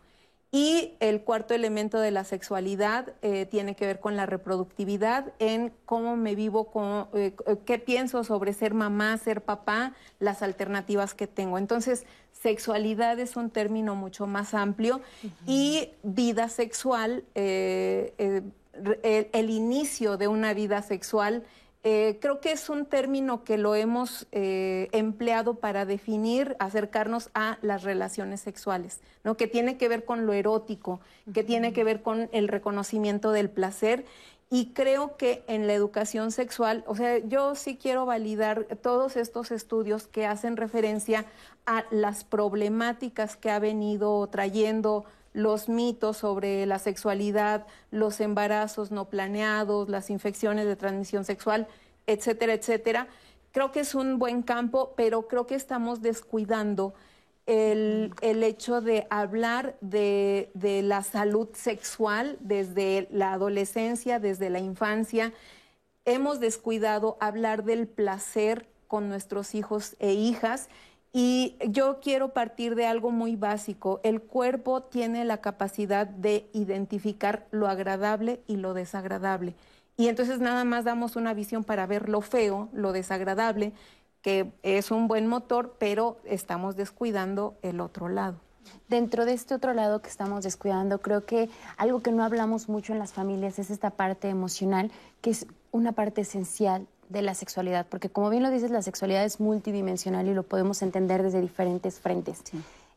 Y el cuarto elemento de la sexualidad eh, tiene que ver con la reproductividad, en cómo me vivo, con, eh, qué pienso sobre ser mamá, ser papá, las alternativas que tengo. Entonces, sexualidad es un término mucho más amplio y vida sexual, eh, el, inicio de una vida sexual eh, creo que es un término que lo hemos eh, empleado para definir, acercarnos a las relaciones sexuales, ¿no? que tiene que ver con lo erótico, que tiene que ver con el reconocimiento del placer. Y creo que en la educación sexual, o sea, yo sí quiero validar todos estos estudios que hacen referencia a las problemáticas que ha venido trayendo los mitos sobre la sexualidad, los embarazos no planeados, las infecciones de transmisión sexual, etcétera, etcétera. Creo que es un buen campo, pero creo que estamos descuidando el, hecho de hablar de, de, la salud sexual desde la adolescencia, desde la infancia. Hemos descuidado hablar del placer con nuestros hijos e hijas y yo quiero partir de algo muy básico. El cuerpo tiene la capacidad de identificar lo agradable y lo desagradable. Y entonces nada más damos una visión para ver lo feo, lo desagradable, que es un buen motor, pero estamos descuidando el otro lado. Dentro de este otro lado que estamos descuidando, creo que algo que no hablamos mucho en las familias es esta parte emocional, que es una parte esencial de la sexualidad, porque como bien lo dices, la sexualidad es multidimensional y lo podemos entender desde diferentes frentes.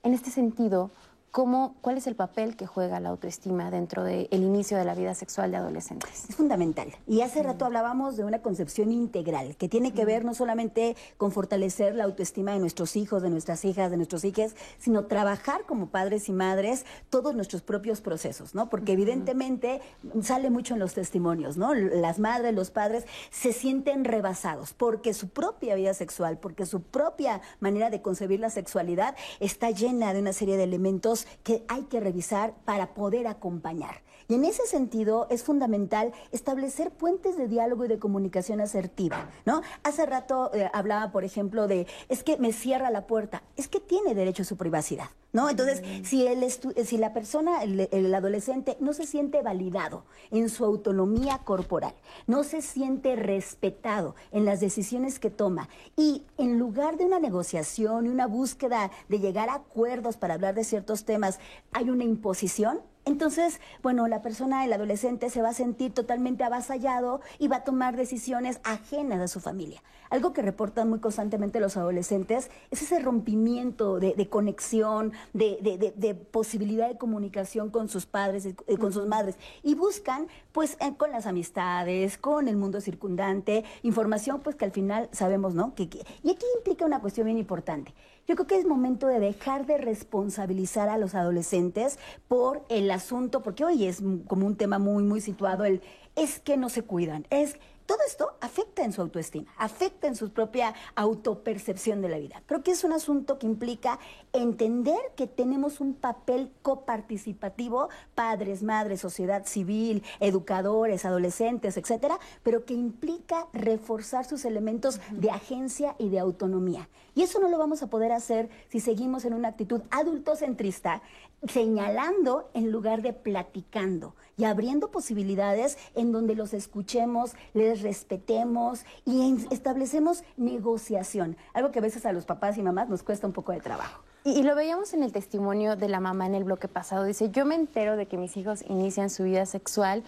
En este sentido, ¿Cómo, ¿Cuál es el papel que juega la autoestima dentro del inicio de la vida sexual de adolescentes? Es fundamental. Y hace rato hablábamos de una concepción integral que tiene que ver no solamente con fortalecer la autoestima de nuestros hijos, de nuestras hijas, de nuestros hijos, sino trabajar como padres y madres todos nuestros propios procesos, ¿no? Porque evidentemente sale mucho en los testimonios, ¿no? Las madres, los padres se sienten rebasados porque su propia vida sexual, porque su propia manera de concebir la sexualidad está llena de una serie de elementos que hay que revisar para poder acompañar. Y en ese sentido es fundamental establecer puentes de diálogo y de comunicación asertiva, ¿no? Hace rato eh, hablaba, por ejemplo, de es que me cierra la puerta, es que tiene derecho a su privacidad, ¿no? Entonces, mm. si, el si la persona, el, adolescente, no se siente validado en su autonomía corporal, no se siente respetado en las decisiones que toma y en lugar de una negociación y una búsqueda de llegar a acuerdos para hablar de ciertos temas, hay una imposición, entonces, bueno, la persona, el adolescente, se va a sentir totalmente avasallado y va a tomar decisiones ajenas a su familia. Algo que reportan muy constantemente los adolescentes es ese rompimiento de, conexión, de, posibilidad de comunicación con sus padres, y eh, con sus madres. Y buscan, pues, eh, con las amistades, con el mundo circundante, información, pues, que al final sabemos, ¿no? y aquí implica una cuestión bien importante. Yo creo que es momento de dejar de responsabilizar a los adolescentes por el asunto, porque hoy es como un tema muy, muy situado, el es que no se cuidan, es todo esto afecta en su autoestima, afecta en su propia autopercepción de la vida. Creo que es un asunto que implica entender que tenemos un papel coparticipativo, padres, madres, sociedad civil, educadores, adolescentes, etcétera, pero que implica reforzar sus elementos de agencia y de autonomía. Y eso no lo vamos a poder hacer si seguimos en una actitud adultocentrista, señalando en lugar de platicando y abriendo posibilidades en donde los escuchemos, les respetemos y establecemos negociación, algo que a veces a los papás y mamás nos cuesta un poco de trabajo. Y, lo veíamos en el testimonio de la mamá en el bloque pasado. Dice, yo me entero de que mis hijos inician su vida sexual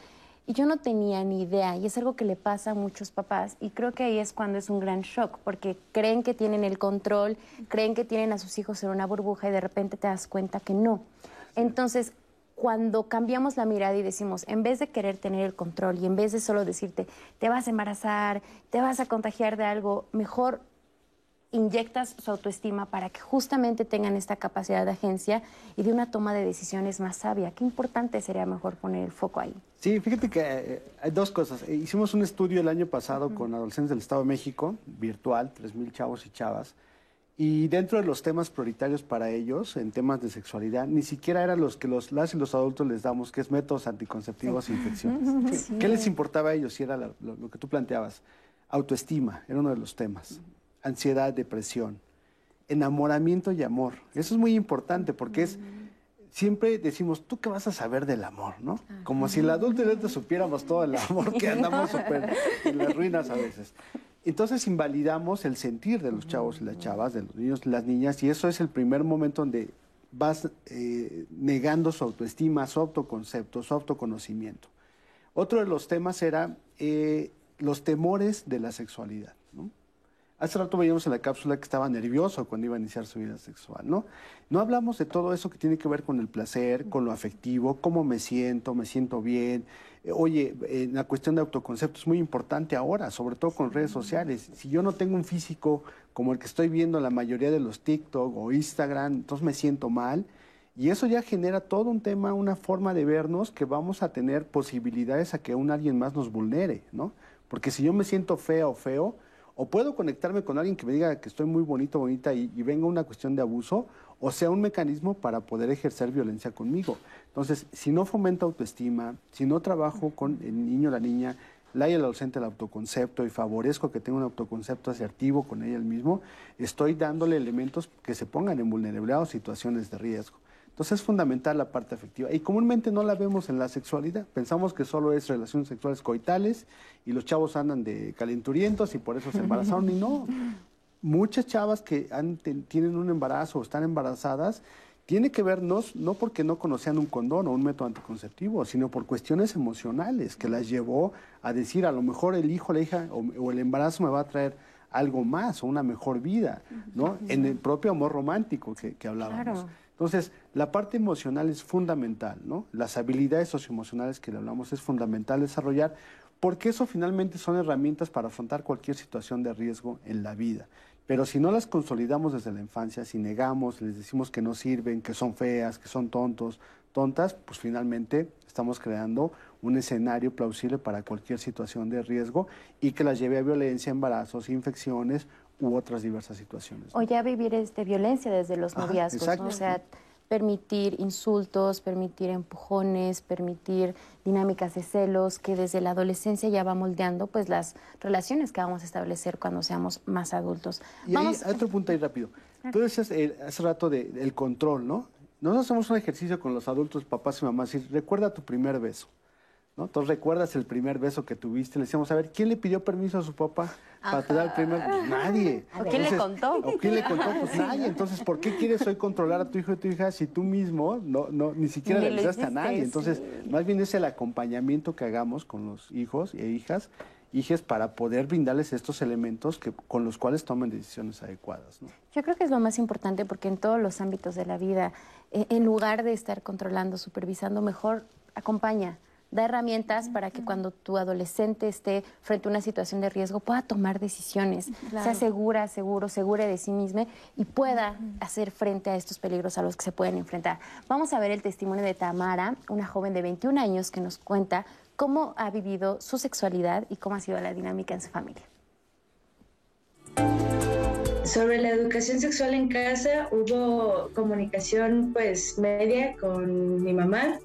y yo no tenía ni idea. Y es algo que le pasa a muchos papás. Y creo que ahí es cuando es un gran shock, porque creen que tienen el control, creen que tienen a sus hijos en una burbuja y de repente te das cuenta que no. Entonces, cuando cambiamos la mirada y decimos, en vez de querer tener el control y en vez de solo decirte, te vas a embarazar, te vas a contagiar de algo, mejor inyectas su autoestima para que justamente tengan esta capacidad de agencia y de una toma de decisiones más sabia. Qué importante sería mejor poner el foco ahí. Sí, fíjate que eh, hay dos cosas. Hicimos un estudio el año pasado con adolescentes del Estado de México, virtual, 3.000 chavos y chavas, y dentro de los temas prioritarios para ellos, en temas de sexualidad, ni siquiera eran los que los, las y los adultos les damos, que es métodos anticonceptivos e infecciones. ¿Qué les importaba a ellos si era lo, que tú planteabas? Autoestima, era uno de los temas. Ansiedad, depresión, enamoramiento y amor. Eso es muy importante porque es siempre decimos, ¿tú qué vas a saber del amor, no? Como si el adulto y te supiéramos todo el amor que andamos súper en las ruinas a veces. Entonces invalidamos el sentir de los chavos y las chavas, de los niños y las niñas, y eso es el primer momento donde vas eh, negando su autoestima, su autoconcepto, su autoconocimiento. Otro de los temas era eh, los temores de la sexualidad. Hace rato veíamos en la cápsula que estaba nervioso cuando iba a iniciar su vida sexual, ¿no? No hablamos de todo eso que tiene que ver con el placer, con lo afectivo, cómo me siento, me siento bien. Eh, oye, en la cuestión de autoconcepto es muy importante ahora, sobre todo con redes sociales. Si yo no tengo un físico como el que estoy viendo en la mayoría de los TikTok o Instagram, entonces me siento mal. Y eso ya genera todo un tema, una forma de vernos que vamos a tener posibilidades a que un alguien más nos vulnere, ¿no? Porque si yo me siento fea o feo, o puedo conectarme con alguien que me diga que estoy muy bonito, bonita y, venga una cuestión de abuso, o sea un mecanismo para poder ejercer violencia conmigo. Entonces, si no fomento autoestima, si no trabajo con el niño o la niña, la y el adolescente el autoconcepto y favorezco que tenga un autoconcepto asertivo con ella mismo, estoy dándole elementos que se pongan en vulnerabilidad o situaciones de riesgo. Entonces es fundamental la parte afectiva. Y comúnmente no la vemos en la sexualidad. Pensamos que solo es relaciones sexuales coitales y los chavos andan de calenturientos y por eso se embarazaron. y no. Muchas chavas que tienen un embarazo o están embarazadas tiene que ver no, porque no conocían un condón o un método anticonceptivo, sino por cuestiones emocionales que las llevó a decir a lo mejor el hijo, la hija o, el embarazo me va a traer algo más o una mejor vida, ¿no? En el propio amor romántico que, que hablábamos. Entonces, la parte emocional es fundamental, ¿no? Las habilidades socioemocionales que le hablamos es fundamental desarrollar porque eso finalmente son herramientas para afrontar cualquier situación de riesgo en la vida. Pero si no las consolidamos desde la infancia, si negamos, les decimos que no sirven, que son feas, que son tontos, tontas, pues finalmente estamos creando un escenario plausible para cualquier situación de riesgo y que las lleve a violencia, embarazos, infecciones u otras diversas situaciones. O ya vivir este, violencia desde los noviazgos, o sea, permitir insultos, permitir empujones, permitir dinámicas de celos, que desde la adolescencia ya va moldeando pues las relaciones que vamos a establecer cuando seamos más adultos. Y vamos... otro punto ahí rápido. Tú decías eh, hace rato del control, ¿no? Nosotros hacemos un ejercicio con los adultos, papás y mamás, y recuerda tu primer beso. ¿No? Entonces recuerdas el primer beso que tuviste, le decíamos, a ver, ¿quién le pidió permiso a su papá para te dar el primer beso? Pues nadie. ¿O quién le contó? ¿O quién le contó? Pues nadie. Entonces, ¿por qué quieres hoy controlar a tu hijo y tu hija si tú mismo no, no, ni siquiera le avisaste a nadie? Entonces, más bien es el acompañamiento que hagamos con los hijos e hijas hijas para poder brindarles estos elementos que, con los cuales tomen decisiones adecuadas. Yo creo que es lo más importante porque en todos los ámbitos de la vida, e, en lugar de estar controlando, supervisando, mejor acompaña da herramientas para que cuando tu adolescente esté frente a una situación de riesgo pueda tomar decisiones, sea segura, seguro, segura de sí misma y pueda hacer frente a estos peligros a los que se pueden enfrentar. Vamos a ver el testimonio de Tamara, una joven de 21 años que nos cuenta cómo ha vivido su sexualidad y cómo ha sido la dinámica en su familia. Sobre la educación sexual en casa hubo comunicación pues media con mi mamá,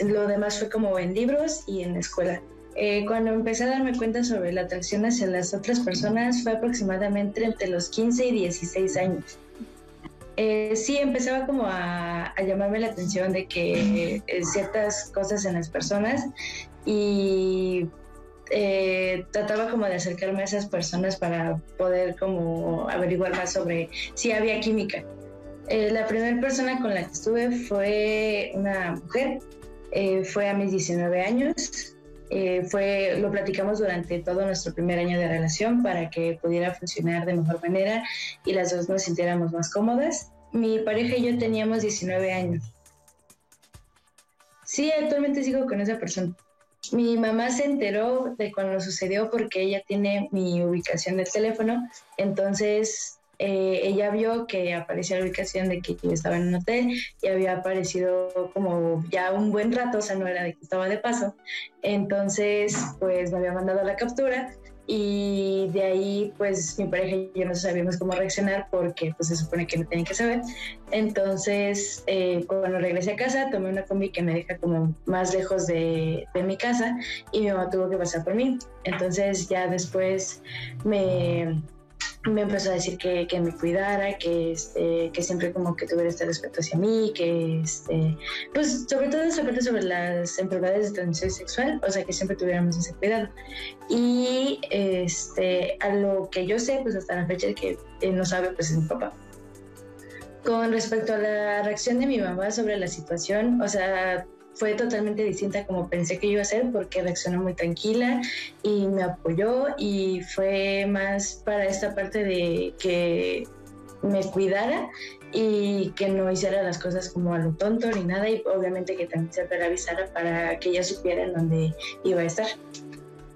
lo demás fue como en libros y en la escuela. Eh, cuando empecé a darme cuenta sobre la atracción hacia las otras personas fue aproximadamente entre los 15 y 16 años. Eh, sí, empezaba como a, a, llamarme la atención de que eh, ciertas cosas en las personas y eh, trataba como de acercarme a esas personas para poder como averiguar más sobre si había química. Eh, la primera persona con la que estuve fue una mujer, eh, fue a mis 19 años, fue, lo platicamos durante todo nuestro primer año de relación para que pudiera funcionar de mejor manera y las dos nos sintiéramos más cómodas. Mi pareja y yo teníamos 19 años. Sí, actualmente sigo con esa persona. Mi mamá se enteró de cuando sucedió porque ella tiene mi ubicación del teléfono, entonces eh, ella vio que aparecía la ubicación de que yo estaba en un hotel y había aparecido como ya un buen rato, o sea, no era de que estaba de paso. Entonces, pues me había mandado la captura y de ahí pues mi pareja y yo no sabíamos cómo reaccionar porque pues se supone que no tenían que saber. Entonces eh, cuando regresé a casa tomé una combi que me deja como más lejos de, de, mi casa y mi mamá tuvo que pasar por mí. Entonces ya después me, me empezó a decir que, que me cuidara, que, este, que siempre como que tuviera este respeto hacia mí, que, este, pues sobre todo sobre, sobre las enfermedades de transmisión sexual, o sea, que siempre tuviéramos ese cuidado. Y este, a lo que yo sé, pues hasta la fecha que él no sabe, pues es mi papá. Con respecto a la reacción de mi mamá sobre la situación, o sea, fue totalmente distinta como pensé que iba a ser porque reaccionó muy tranquila y me apoyó y fue más para esta parte de que me cuidara y que no hiciera las cosas como a lo tonto ni nada y obviamente que también se avisara para que ella supiera en dónde iba a estar.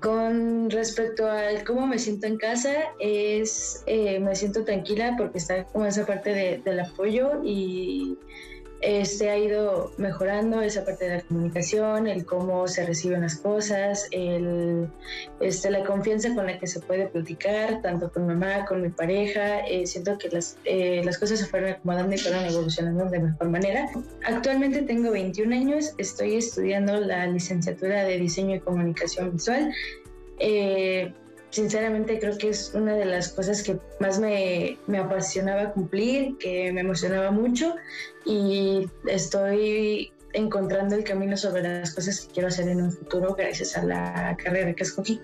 Con respecto a cómo me siento en casa, es eh, me siento tranquila porque está como esa parte del apoyo y este ha ido mejorando esa parte de la comunicación, el cómo se reciben las cosas, el, este, la confianza con la que se puede platicar, tanto con mamá, con mi pareja. Eh, siento que las, eh, las cosas se fueron acomodando y fueron evolucionando de mejor manera. Actualmente tengo 21 años, estoy estudiando la licenciatura de diseño y comunicación visual. Eh, sinceramente creo que es una de las cosas que más me, me, apasionaba cumplir, que me emocionaba mucho y estoy encontrando el camino sobre las cosas que quiero hacer en un futuro gracias a la carrera que escogí.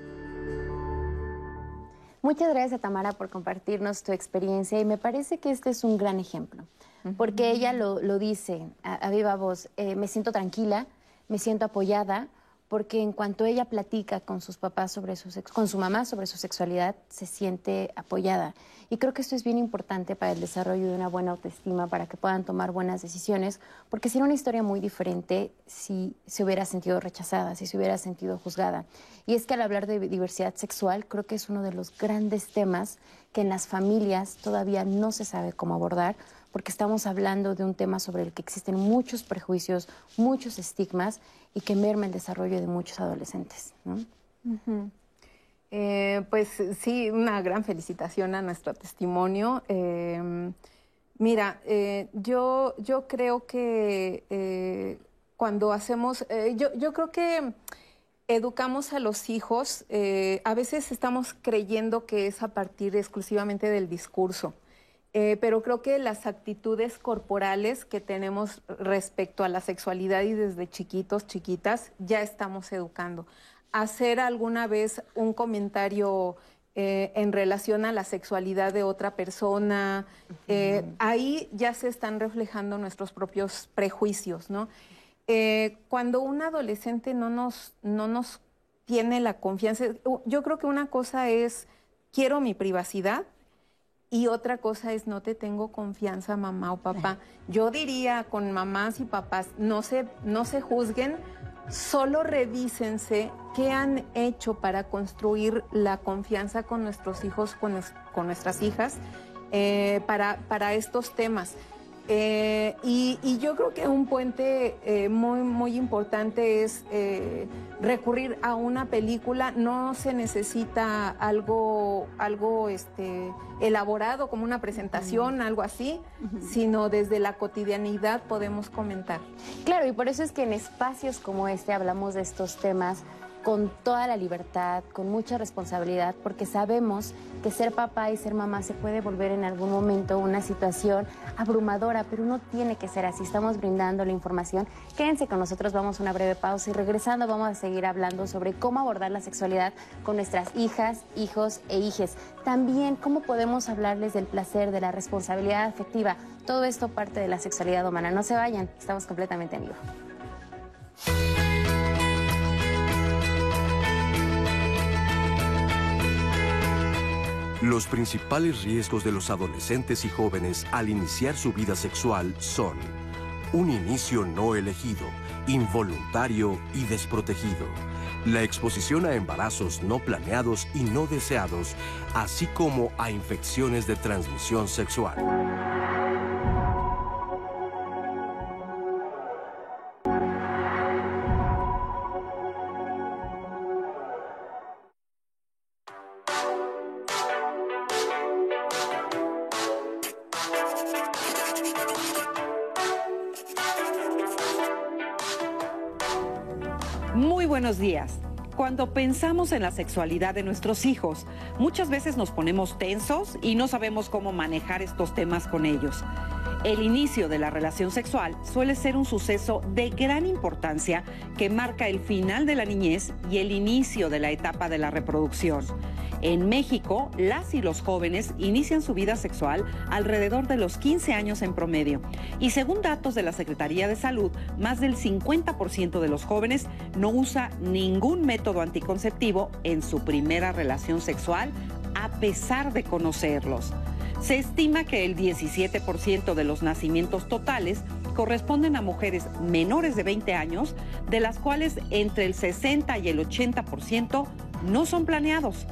Muchas gracias a Tamara por compartirnos tu experiencia y me parece que este es un gran ejemplo, porque ella lo, lo dice a, viva voz, eh, me siento tranquila, me siento apoyada, porque en cuanto ella platica con sus papás sobre su con su mamá sobre su sexualidad, se siente apoyada. Y creo que esto es bien importante para el desarrollo de una buena autoestima, para que puedan tomar buenas decisiones, porque sería una historia muy diferente si se hubiera sentido rechazada, si se hubiera sentido juzgada. Y es que al hablar de diversidad sexual, creo que es uno de los grandes temas que en las familias todavía no se sabe cómo abordar, porque estamos hablando de un tema sobre el que existen muchos prejuicios, muchos estigmas y que merma el desarrollo de muchos adolescentes. Eh, pues sí, una gran felicitación a nuestro testimonio. Em, mira, eh, yo, yo creo que eh, cuando hacemos, yo, yo creo que educamos a los hijos, a veces estamos creyendo que es a partir exclusivamente del discurso. Eh, pero creo que las actitudes corporales que tenemos respecto a la sexualidad y desde chiquitos, chiquitas, ya estamos educando. Hacer alguna vez un comentario eh, en relación a la sexualidad de otra persona, eh, ahí ya se están reflejando nuestros propios prejuicios, ¿no? cuando un adolescente no nos, no nos tiene la confianza, yo creo que una cosa es, quiero mi privacidad, y otra cosa es, no te tengo confianza, mamá o papá. Yo diría con mamás y papás, no se, no se juzguen, solo revísense qué han hecho para construir la confianza con nuestros hijos, con, con nuestras hijas, eh, para, para estos temas. Eh, y, yo creo que un puente eh, muy, muy importante es eh, recurrir a una película. No se necesita algo, algo este, elaborado como una presentación, algo así, sino desde la cotidianidad podemos comentar. Claro, y por eso es que en espacios como este hablamos de estos temas con toda la libertad, con mucha responsabilidad, porque sabemos que ser papá y ser mamá se puede volver en algún momento una situación abrumadora, pero no tiene que ser así. Estamos brindando la información. Quédense con nosotros, vamos a una breve pausa y regresando vamos a seguir hablando sobre cómo abordar la sexualidad con nuestras hijas, hijos e hijes. También cómo podemos hablarles del placer, de la responsabilidad afectiva. Todo esto parte de la sexualidad humana. No se vayan, estamos completamente en vivo. Los principales riesgos de los adolescentes y jóvenes al iniciar su vida sexual son un inicio no elegido, involuntario y desprotegido, la exposición a embarazos no planeados y no deseados, así como a infecciones de transmisión sexual. Cuando pensamos en la sexualidad de nuestros hijos, muchas veces nos ponemos tensos y no sabemos cómo manejar estos temas con ellos. El inicio de la relación sexual suele ser un suceso de gran importancia que marca el final de la niñez y el inicio de la etapa de la reproducción. En México, las y los jóvenes inician su vida sexual alrededor de los 15 años en promedio. Y según datos de la Secretaría de Salud, más del 50% de los jóvenes no usa ningún método anticonceptivo en su primera relación sexual a pesar de conocerlos. Se estima que el 17% de los nacimientos totales corresponden a mujeres menores de 20 años, de las cuales entre el 60 y el 80% no son planeados.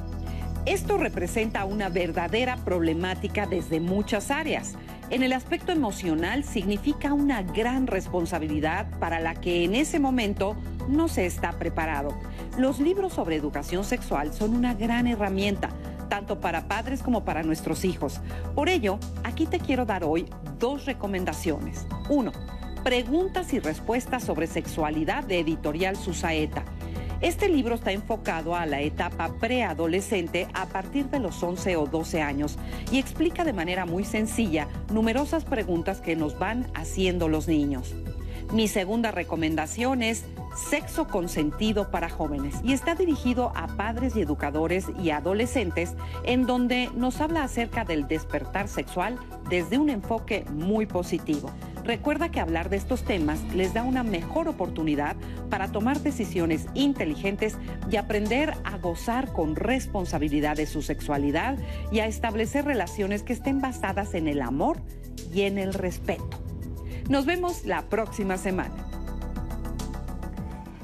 Esto representa una verdadera problemática desde muchas áreas. En el aspecto emocional significa una gran responsabilidad para la que en ese momento no se está preparado. Los libros sobre educación sexual son una gran herramienta, tanto para padres como para nuestros hijos. Por ello, aquí te quiero dar hoy dos recomendaciones. Uno, preguntas y respuestas sobre sexualidad de editorial Susaeta. Este libro está enfocado a la etapa preadolescente a partir de los 11 o 12 años y explica de manera muy sencilla numerosas preguntas que nos van haciendo los niños. Mi segunda recomendación es Sexo consentido para jóvenes y está dirigido a padres y educadores y adolescentes en donde nos habla acerca del despertar sexual desde un enfoque muy positivo. Recuerda que hablar de estos temas les da una mejor oportunidad para tomar decisiones inteligentes y aprender a gozar con responsabilidad de su sexualidad y a establecer relaciones que estén basadas en el amor y en el respeto. Nos vemos la próxima semana.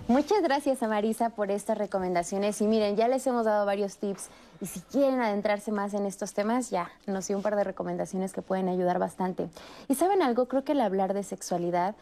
Muchas gracias a Marisa por estas recomendaciones. Y miren, ya les hemos dado varios tips. Y si quieren adentrarse más en estos temas, ya nos dio un par de recomendaciones que pueden ayudar bastante. Y saben algo, creo que el hablar de sexualidad,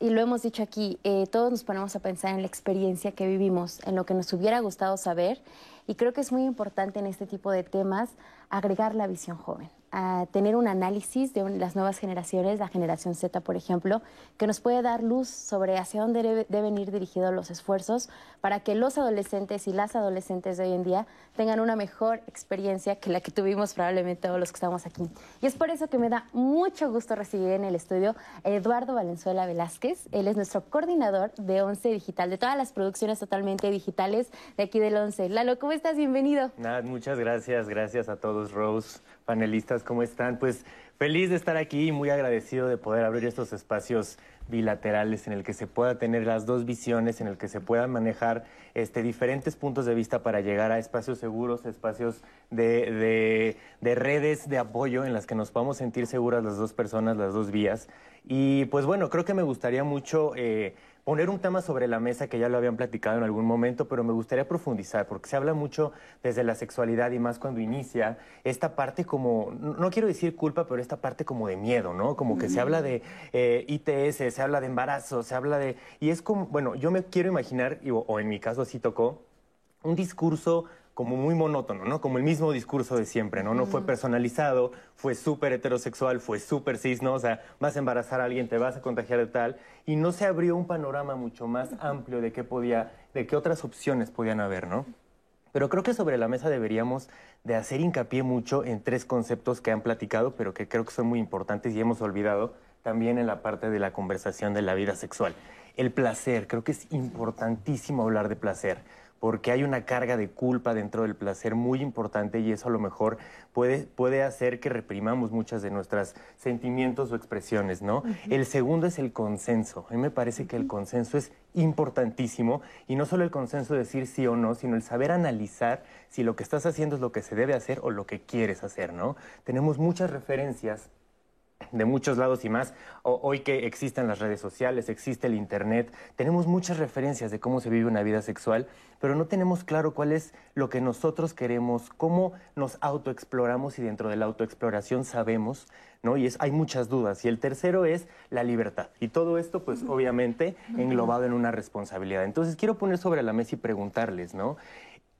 y lo hemos dicho aquí, eh, todos nos ponemos a pensar en la experiencia que vivimos, en lo que nos hubiera gustado saber. Y creo que es muy importante en este tipo de temas agregar la visión joven a tener un análisis de las nuevas generaciones, la generación Z, por ejemplo, que nos puede dar luz sobre hacia dónde deben ir dirigidos los esfuerzos para que los adolescentes y las adolescentes de hoy en día tengan una mejor experiencia que la que tuvimos probablemente todos los que estamos aquí. Y es por eso que me da mucho gusto recibir en el estudio a Eduardo Valenzuela Velázquez. Él es nuestro coordinador de Once Digital, de todas las producciones totalmente digitales de aquí del Once. Lalo, ¿cómo estás? Bienvenido. Nada, muchas gracias. Gracias a todos, Rose panelistas, ¿cómo están? Pues feliz de estar aquí y muy agradecido de poder abrir estos espacios bilaterales en el que se pueda tener las dos visiones, en el que se puedan manejar este, diferentes puntos de vista para llegar a espacios seguros, espacios de, de, redes de apoyo en las que nos podamos sentir seguras las dos personas, las dos vías. Y pues bueno, creo que me gustaría mucho... Eh, poner un tema sobre la mesa que ya lo habían platicado en algún momento, pero me gustaría profundizar, porque se habla mucho desde la sexualidad y más cuando inicia esta parte como, no quiero decir culpa, pero esta parte como de miedo, ¿no? Como que se habla de eh, ITS, se habla de embarazo, se habla de... Y es como, bueno, yo me quiero imaginar, o en mi caso así tocó, un discurso como muy monótono, ¿no? Como el mismo discurso de siempre, ¿no? No fue personalizado, fue súper heterosexual, fue súper cis, ¿no? O sea, vas a embarazar a alguien, te vas a contagiar de tal, y no se abrió un panorama mucho más amplio de qué podía, de qué otras opciones podían haber, ¿no? Pero creo que sobre la mesa deberíamos de hacer hincapié mucho en tres conceptos que han platicado, pero que creo que son muy importantes y hemos olvidado también en la parte de la conversación de la vida sexual. El placer, creo que es importantísimo hablar de placer porque hay una carga de culpa dentro del placer muy importante y eso a lo mejor puede, puede hacer que reprimamos muchas de nuestros sentimientos o expresiones, ¿no? El segundo es el consenso. A mí me parece que el consenso es importantísimo y no solo el consenso de decir sí o no, sino el saber analizar si lo que estás haciendo es lo que se debe hacer o lo que quieres hacer, ¿no? Tenemos muchas referencias de muchos lados y más. hoy que existen las redes sociales, existe el Internet, tenemos muchas referencias de cómo se vive una vida sexual, pero no tenemos claro cuál es lo que nosotros queremos, cómo nos autoexploramos y dentro de la autoexploración sabemos, ¿no? Y es, hay muchas dudas. Y el tercero es la libertad. Y todo esto, pues obviamente, englobado en una responsabilidad. Entonces quiero poner sobre la mesa y preguntarles, ¿no?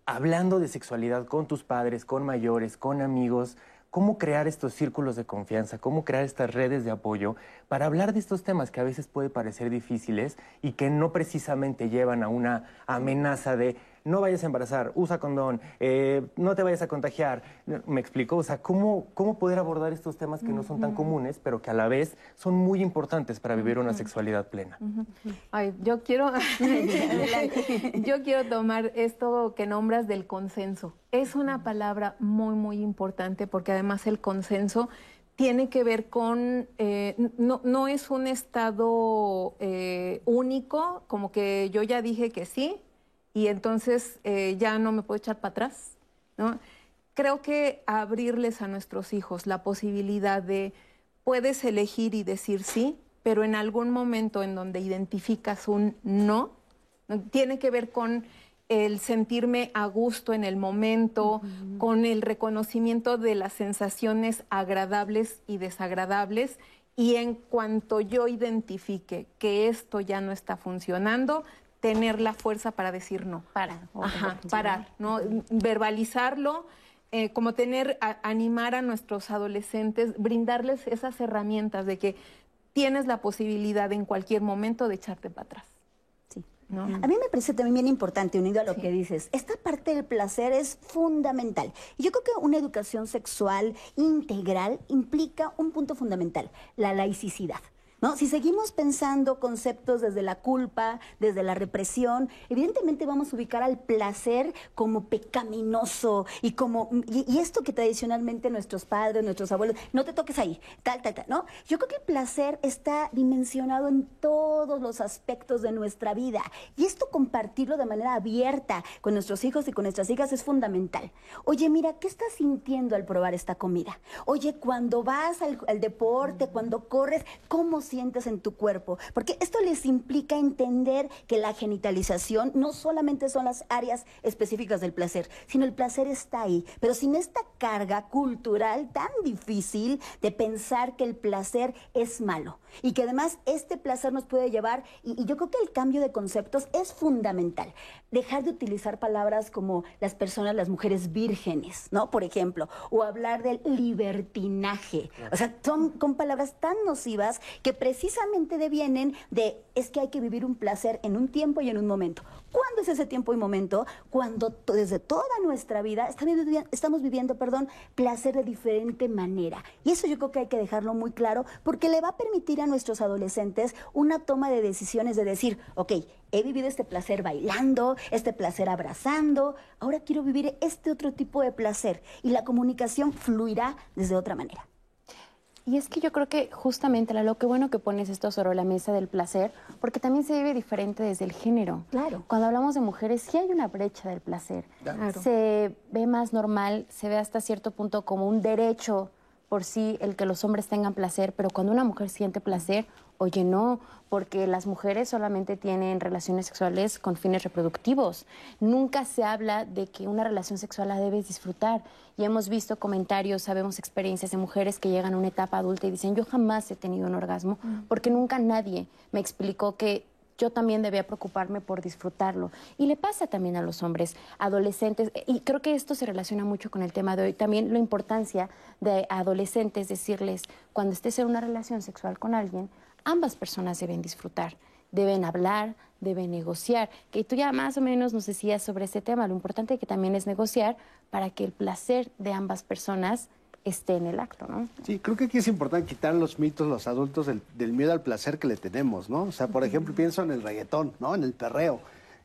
Hablando de sexualidad con tus padres, con mayores, con amigos, cómo crear estos círculos de confianza, cómo crear estas redes de apoyo para hablar de estos temas que a veces puede parecer difíciles y que no precisamente llevan a una amenaza de no vayas a embarazar, usa condón, eh, no te vayas a contagiar. Me explicó, o sea, ¿cómo, cómo poder abordar estos temas que no son tan comunes, pero que a la vez son muy importantes para vivir una sexualidad plena? Ay, yo quiero, yo quiero tomar esto que nombras del consenso. Es una palabra muy, muy importante porque además el consenso tiene que ver con, eh, no, no, es un estado eh, único, como que yo ya dije que sí y entonces eh, ya no me puedo echar para atrás, ¿no? Creo que abrirles a nuestros hijos la posibilidad de, puedes elegir y decir sí, pero en algún momento en donde identificas un no, tiene que ver con el sentirme a gusto en el momento, con el reconocimiento de las sensaciones agradables y desagradables. Y en cuanto yo identifique que esto ya no está funcionando, tener la fuerza para decir no. Para. Ajá, parar, ¿no? Verbalizarlo, eh, como tener, animar a nuestros adolescentes, brindarles esas herramientas de que tienes la posibilidad en cualquier momento de echarte para atrás. A mí me parece también bien importante, unido a lo que dices, esta parte del placer es fundamental. Yo creo que una educación sexual integral implica un punto fundamental, la laicidad. Si seguimos pensando conceptos desde la culpa, desde la represión, evidentemente vamos a ubicar al placer como pecaminoso y como y, esto que tradicionalmente nuestros padres, nuestros abuelos, no te toques ahí, tal, tal, tal, ¿no? Yo creo que el placer está dimensionado en todos los aspectos de nuestra vida y esto compartirlo de manera abierta con nuestros hijos y con nuestras hijas es fundamental. Oye, mira, ¿qué estás sintiendo al probar esta comida? Oye, cuando vas al, al deporte, cuando corres, ¿cómo sientes en tu cuerpo, porque esto les implica entender que la genitalización no solamente son las áreas específicas del placer, sino el placer está ahí, pero sin esta carga cultural tan difícil de pensar que el placer es malo y que además este placer nos puede llevar, y, yo creo que el cambio de conceptos es fundamental, dejar de utilizar palabras como las personas, las mujeres vírgenes, ¿no? Por ejemplo, o hablar del libertinaje, o sea, son con palabras tan nocivas que precisamente devienen de es que hay que vivir un placer en un tiempo y en un momento. ¿Cuándo es ese tiempo y momento? Cuando desde toda nuestra vida estamos viviendo, perdón, placer de diferente manera. Y eso yo creo que hay que dejarlo muy claro porque le va a permitir a nuestros adolescentes una toma de decisiones de decir, ok, he vivido este placer bailando, este placer abrazando, ahora quiero vivir este otro tipo de placer y la comunicación fluirá desde otra manera. Y es que yo creo que justamente, lo que bueno que pones esto sobre la mesa del placer, porque también se vive diferente desde el género. Claro. Cuando hablamos de mujeres, sí hay una brecha del placer. Claro. Se ve más normal, se ve hasta cierto punto como un derecho por sí el que los hombres tengan placer, pero cuando una mujer siente placer, Oye, no, porque las mujeres solamente tienen relaciones sexuales con fines reproductivos. Nunca se habla de que una relación sexual la debes disfrutar. Y hemos visto comentarios, sabemos experiencias de mujeres que llegan a una etapa adulta y dicen, yo jamás he tenido un orgasmo, porque nunca nadie me explicó que yo también debía preocuparme por disfrutarlo. Y le pasa también a los hombres, adolescentes, y creo que esto se relaciona mucho con el tema de hoy, también la importancia de adolescentes decirles, cuando estés en una relación sexual con alguien, ambas personas deben disfrutar, deben hablar, deben negociar, que tú ya más o menos nos decías sobre ese tema, lo importante que también es negociar para que el placer de ambas personas esté en el acto, ¿no? Sí, creo que aquí es importante quitar los mitos, los adultos, del, miedo al placer que le tenemos, ¿no? O sea, por ejemplo, pienso en el reggaetón, ¿no? En el perreo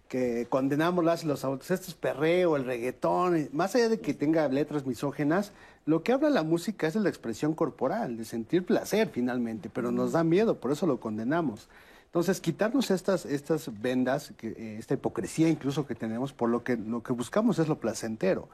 que condenamos las los adultos, esto es perreo, el reggaetón, más allá de que tenga letras misógenas, lo que habla la música es de la expresión corporal, de sentir placer finalmente, pero nos da miedo, por eso lo condenamos. Entonces, quitarnos estas, estas vendas, eh, esta hipocresía incluso que tenemos, por lo que, lo que buscamos es lo placentero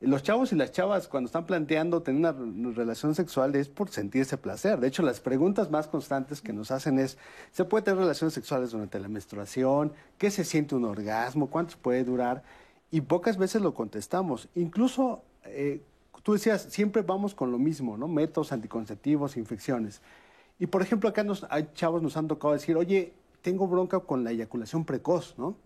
los chavos y las chavas cuando están planteando tener una relación sexual es por sentirse placer. De hecho, las preguntas más constantes que nos hacen es, ¿se puede tener relaciones sexuales durante la menstruación? ¿Qué se siente un orgasmo? ¿Cuánto puede durar? Y pocas veces lo contestamos. Incluso, eh, tú decías, siempre vamos con lo mismo, ¿no? Métodos anticonceptivos, infecciones. Y por ejemplo, acá nos, hay chavos nos han tocado decir, oye, tengo bronca con la eyaculación precoz, ¿no?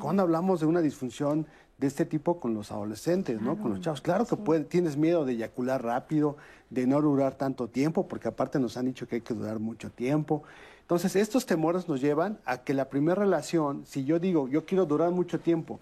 Cuando hablamos de una disfunción de este tipo con los adolescentes, ¿no? Con los chavos. Claro que tienes miedo de eyacular rápido, de no durar tanto tiempo, porque aparte nos han dicho que hay que durar mucho tiempo. Entonces, estos temores nos llevan a que la primera relación, si yo digo, yo quiero durar mucho tiempo,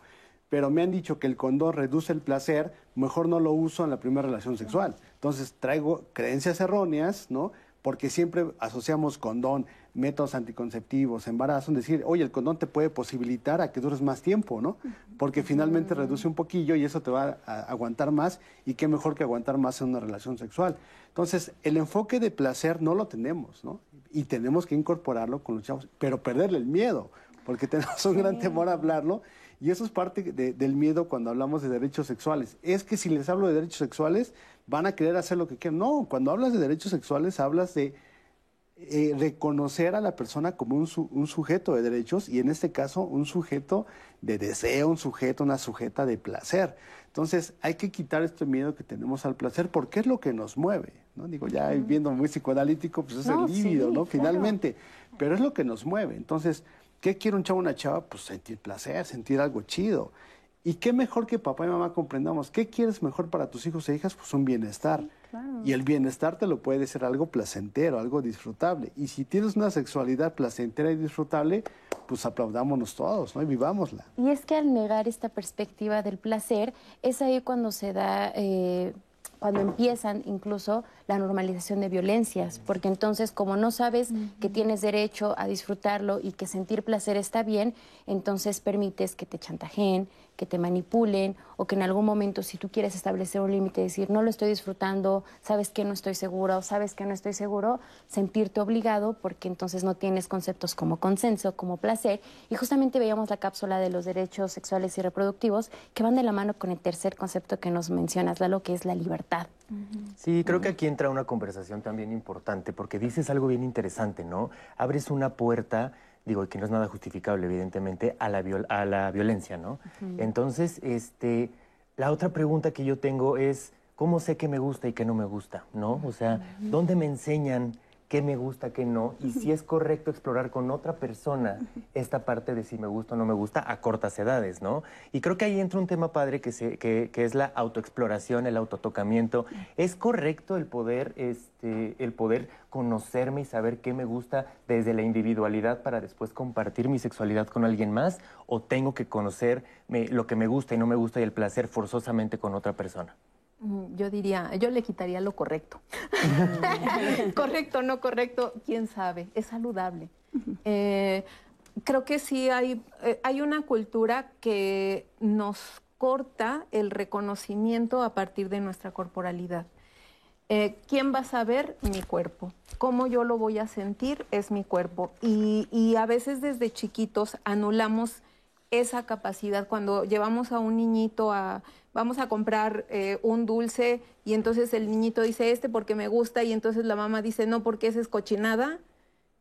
pero me han dicho que el condón reduce el placer, mejor no lo uso en la primera relación sexual. Entonces traigo creencias erróneas, ¿no? Porque siempre asociamos condón, métodos anticonceptivos, embarazo, en decir, oye, el condón te puede posibilitar a que dures más tiempo, ¿no? Porque finalmente reduce un poquillo y eso te va a aguantar más y qué mejor que aguantar más en una relación sexual. Entonces, el enfoque de placer no lo tenemos, ¿no? Y tenemos que incorporarlo con los chavos, pero perderle el miedo, porque tenemos un gran temor a hablarlo y eso es parte del miedo cuando hablamos de derechos sexuales. Es que si les hablo de derechos sexuales, van a querer hacer lo que quieran. No, cuando hablas de derechos sexuales, hablas de eh, reconocer a la persona como un, un, sujeto de derechos y en este caso un sujeto de deseo, un sujeto, una sujeta de placer. Entonces hay que quitar este miedo que tenemos al placer porque es lo que nos mueve. ¿no? Digo, ya viendo muy psicoanalítico, pues es el líbido, ¿no? Finalmente, pero es lo que nos mueve. Entonces, ¿qué quiere un chavo o una chava? Pues sentir placer, sentir algo chido. Y qué mejor que papá y mamá comprendamos, ¿qué quieres mejor para tus hijos e hijas? Pues un bienestar. Y el bienestar te lo puede ser algo placentero, algo disfrutable. Y si tienes una sexualidad placentera y disfrutable, pues aplaudámonos todos, ¿no? Y vivámosla. Y es que al negar esta perspectiva del placer, es ahí cuando se da... Eh, cuando empiezan incluso la normalización de violencias, porque entonces como no sabes que tienes derecho a disfrutarlo y que sentir placer está bien, entonces permites que te chantajeen, que te manipulen o que en algún momento si tú quieres establecer un límite, decir no lo estoy disfrutando, sabes que no estoy seguro o sabes que no estoy seguro, sentirte obligado porque entonces no tienes conceptos como consenso, como placer. Y justamente veíamos la cápsula de los derechos sexuales y reproductivos que van de la mano con el tercer concepto que nos mencionas, lo que es la libertad. Sí, creo que aquí entra una conversación también importante porque dices algo bien interesante, ¿no? Abres una puerta digo, que no es nada justificable, evidentemente, a la, a la violencia, ¿no? Entonces, este, la otra pregunta que yo tengo es, ¿cómo sé qué me gusta y qué no me gusta, no? O sea, ¿dónde me enseñan qué me gusta, qué no, y si es correcto explorar con otra persona esta parte de si me gusta o no me gusta a cortas edades, ¿no? Y creo que ahí entra un tema padre que, se, que, es la autoexploración, el autotocamiento. ¿Es correcto el poder, este, el poder conocerme y saber qué me gusta desde la individualidad para después compartir mi sexualidad con alguien más? ¿O tengo que conocer lo que me gusta y no me gusta y el placer forzosamente con otra persona? Mm, yo diría, yo le quitaría lo correcto. correcto, no correcto, quién sabe, es saludable. Eh, creo que sí hay, eh, hay una cultura que nos corta el reconocimiento a partir de nuestra corporalidad. Eh, ¿Quién va a saber? Mi cuerpo. ¿Cómo yo lo voy a sentir? Es mi cuerpo. Y, y a veces desde chiquitos anulamos esa capacidad cuando llevamos a un niñito a vamos a comprar eh, un dulce y entonces el niñito dice este porque me gusta y entonces la mamá dice no porque esa es cochinada,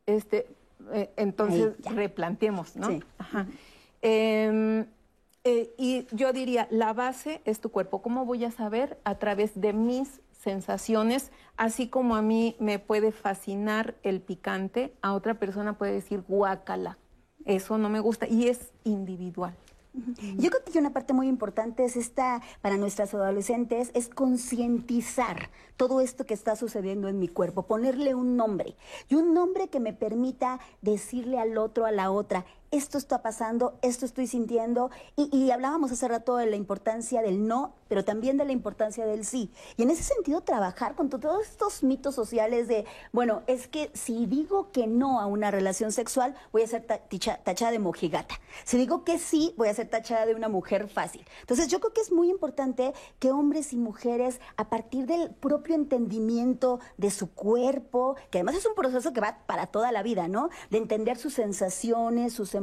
este, eh, entonces replanteemos, ¿no? Sí. Ajá. Em, eh, y yo diría, la base es tu cuerpo. ¿Cómo voy a saber? A través de mis sensaciones, así como a mí me puede fascinar el picante, a otra persona puede decir guácala. Eso no me gusta y es individual. Yo creo que una parte muy importante es esta, para nuestras adolescentes, es concientizar todo esto que está sucediendo en mi cuerpo, ponerle un nombre y un nombre que me permita decirle al otro, a la otra, esto está pasando, esto estoy sintiendo. Y, hablábamos hace rato de la importancia del no, pero también de la importancia del sí. Y en ese sentido, trabajar con todos estos mitos sociales de, bueno, es que si digo que no a una relación sexual, voy a ser tachada de mojigata. Si digo que sí, voy a ser tachada de una mujer fácil. Entonces, yo creo que es muy importante que hombres y mujeres, a partir del propio entendimiento de su cuerpo, que además es un proceso que va para toda la vida, ¿no? De entender sus sensaciones, sus emociones,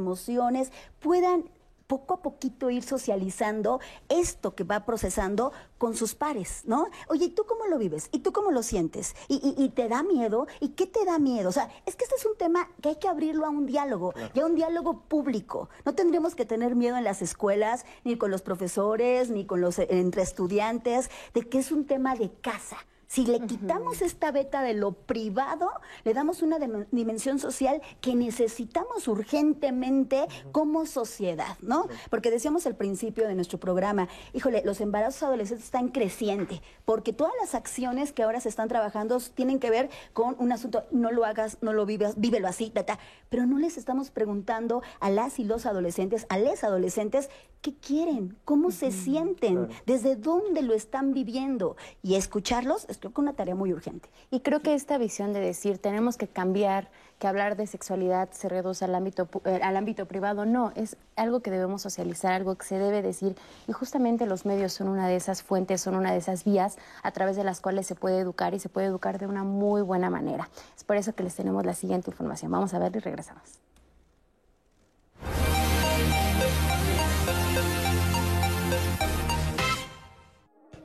puedan poco a poquito ir socializando esto que va procesando con sus pares, ¿no? Oye, ¿y tú cómo lo vives? ¿Y tú cómo lo sientes? ¿Y, te da miedo? ¿Y qué te da miedo? O sea, es que este es un tema que hay que abrirlo a un diálogo, y a un diálogo público. No tendríamos que tener miedo en las escuelas, ni con los profesores, ni con los entre estudiantes, de que es un tema de casa. Si le quitamos esta beta de lo privado, le damos una dimensión social que necesitamos urgentemente como sociedad, ¿no? Porque decíamos al principio de nuestro programa, híjole, los embarazos adolescentes están crecientes, porque todas las acciones que ahora se están trabajando tienen que ver con un asunto, no lo hagas, no lo vivas, vívelo así, tata, pero no les estamos preguntando a las y los adolescentes, a les adolescentes, qué quieren, cómo se sienten, desde dónde lo están viviendo. Y escucharlos es creo que una tarea muy urgente. Y creo que esta visión de decir tenemos que cambiar, que hablar de sexualidad se reduce al ámbito, eh, al ámbito privado, no, es algo que debemos socializar, algo que se debe decir. Y justamente los medios son una de esas fuentes, son una de esas vías a través de las cuales se puede educar y se puede educar de una muy buena manera. Es por eso que les tenemos la siguiente información. Vamos a ver y regresamos.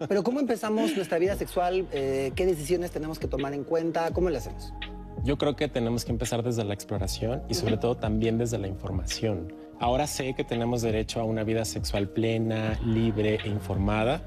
Pero ¿cómo empezamos nuestra vida sexual? Eh, ¿Qué decisiones tenemos que tomar en cuenta? ¿Cómo lo hacemos? Yo creo que tenemos que empezar desde la exploración y sobre todo también desde la información. Ahora sé que tenemos derecho a una vida sexual plena, libre e informada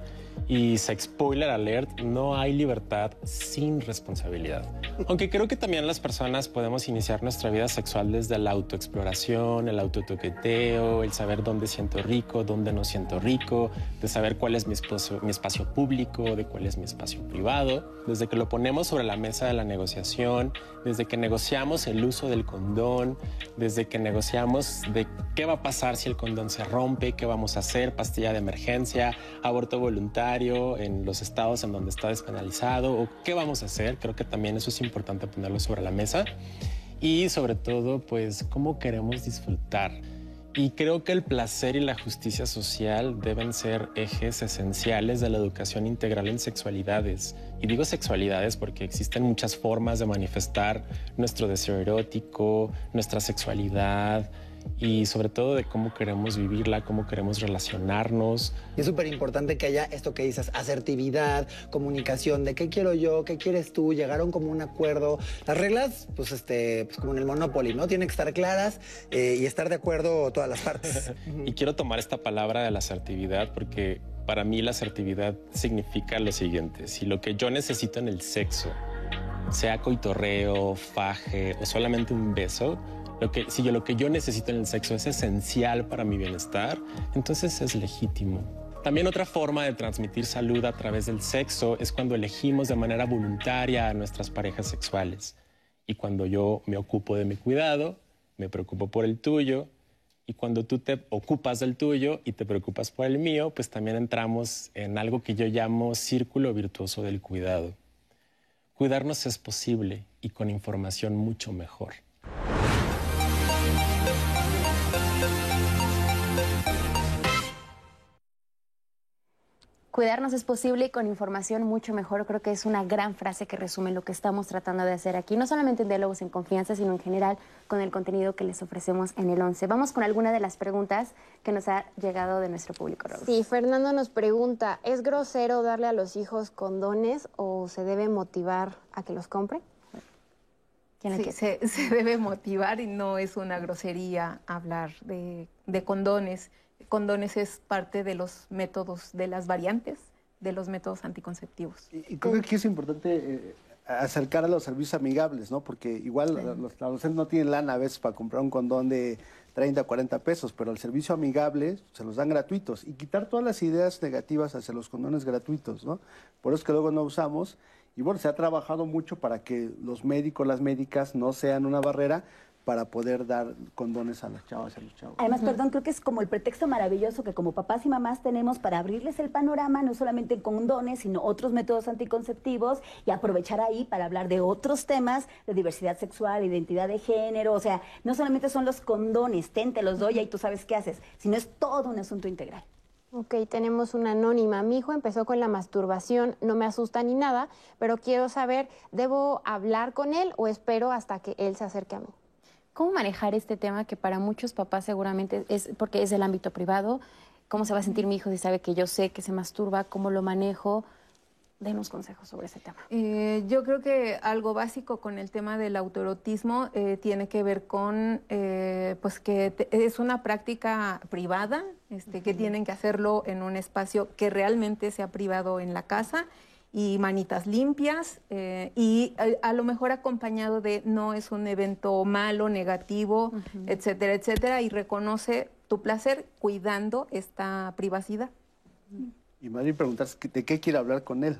y spoiler alert, no hay libertad sin responsabilidad. Aunque creo que también las personas podemos iniciar nuestra vida sexual desde la autoexploración, el autotoqueteo, el saber dónde siento rico, dónde no siento rico, de saber cuál es mi mi espacio público, de cuál es mi espacio privado. Desde que lo ponemos sobre la mesa de la negociación, desde que negociamos el uso del condón, desde que negociamos de qué va a pasar si el condón se rompe, qué vamos a hacer, pastilla de emergencia, aborto voluntario en los estados en donde está despenalizado o qué vamos a hacer. Creo que también eso es importante ponerlo sobre la mesa. Y sobre todo, pues, cómo queremos disfrutar. Y creo que el placer y la justicia social deben ser ejes esenciales de la educación integral en sexualidades. Y digo sexualidades porque existen muchas formas de manifestar nuestro deseo erótico, nuestra sexualidad, y sobre todo de cómo queremos vivirla, cómo queremos relacionarnos. Y es súper importante que haya esto que dices, asertividad, comunicación, de qué quiero yo, qué quieres tú, llegaron como un acuerdo. Las reglas, pues, este, pues como en el Monopoly, ¿no? Tienen que estar claras eh, y estar de acuerdo todas las partes. y quiero tomar esta palabra de la asertividad porque para mí la asertividad significa lo siguiente, si lo que yo necesito en el sexo, sea coitorreo, faje o solamente un beso, lo que, si yo, lo que yo necesito en el sexo es esencial para mi bienestar, entonces es legítimo. También otra forma de transmitir salud a través del sexo es cuando elegimos de manera voluntaria a nuestras parejas sexuales. Y cuando yo me ocupo de mi cuidado, me preocupo por el tuyo, y cuando tú te ocupas del tuyo y te preocupas por el mío, pues también entramos en algo que yo llamo círculo virtuoso del cuidado. Cuidarnos es posible y con información mucho mejor. Cuidarnos es posible y con información mucho mejor. Creo que es una gran frase que resume lo que estamos tratando de hacer aquí, no solamente en Diálogos en Confianza, sino en general con el contenido que les ofrecemos en el 11. Vamos con alguna de las preguntas que nos ha llegado de nuestro público. Sí, Fernando nos pregunta, ¿es grosero darle a los hijos condones o se debe motivar a que los compre? Sí, se, debe motivar y no es una grosería hablar de, de condones condones es parte de los métodos, de las variantes de los métodos anticonceptivos. Y, creo que aquí es importante eh, acercar a los servicios amigables, ¿no? Porque igual los adolescentes no tienen lana a veces para comprar un condón de 30, 40 pesos, pero el servicio amigable se los dan gratuitos y quitar todas las ideas negativas hacia los condones gratuitos, ¿no? Por eso es que luego no usamos. Y bueno, se ha trabajado mucho para que los médicos, las médicas no sean una barrera, para poder dar condones a las chavas y a los chavos. Además, perdón, creo que es como el pretexto maravilloso que como papás y mamás tenemos para abrirles el panorama, no solamente en condones, sino otros métodos anticonceptivos y aprovechar ahí para hablar de otros temas de diversidad sexual, identidad de género, o sea, no solamente son los condones, ten, te los doy y tú sabes qué haces, sino es todo un asunto integral. Ok, tenemos una anónima. Mi hijo empezó con la masturbación, no me asusta ni nada, pero quiero saber, ¿debo hablar con él o espero hasta que él se acerque a mí? ¿Cómo manejar este tema que para muchos papás seguramente es porque es el ámbito privado? ¿Cómo se va a sentir mi hijo si sabe que yo sé que se masturba? ¿Cómo lo manejo? Denos consejos sobre ese tema. Eh, yo creo que algo básico con el tema del autorotismo eh, tiene que ver con eh, pues que es una práctica privada, este, que tienen que hacerlo en un espacio que realmente sea privado en la casa y manitas limpias eh, y a, lo mejor acompañado de no es un evento malo, negativo, etcétera, etcétera, y reconoce tu placer cuidando esta privacidad. Y más bien preguntarse de qué quiere hablar con él,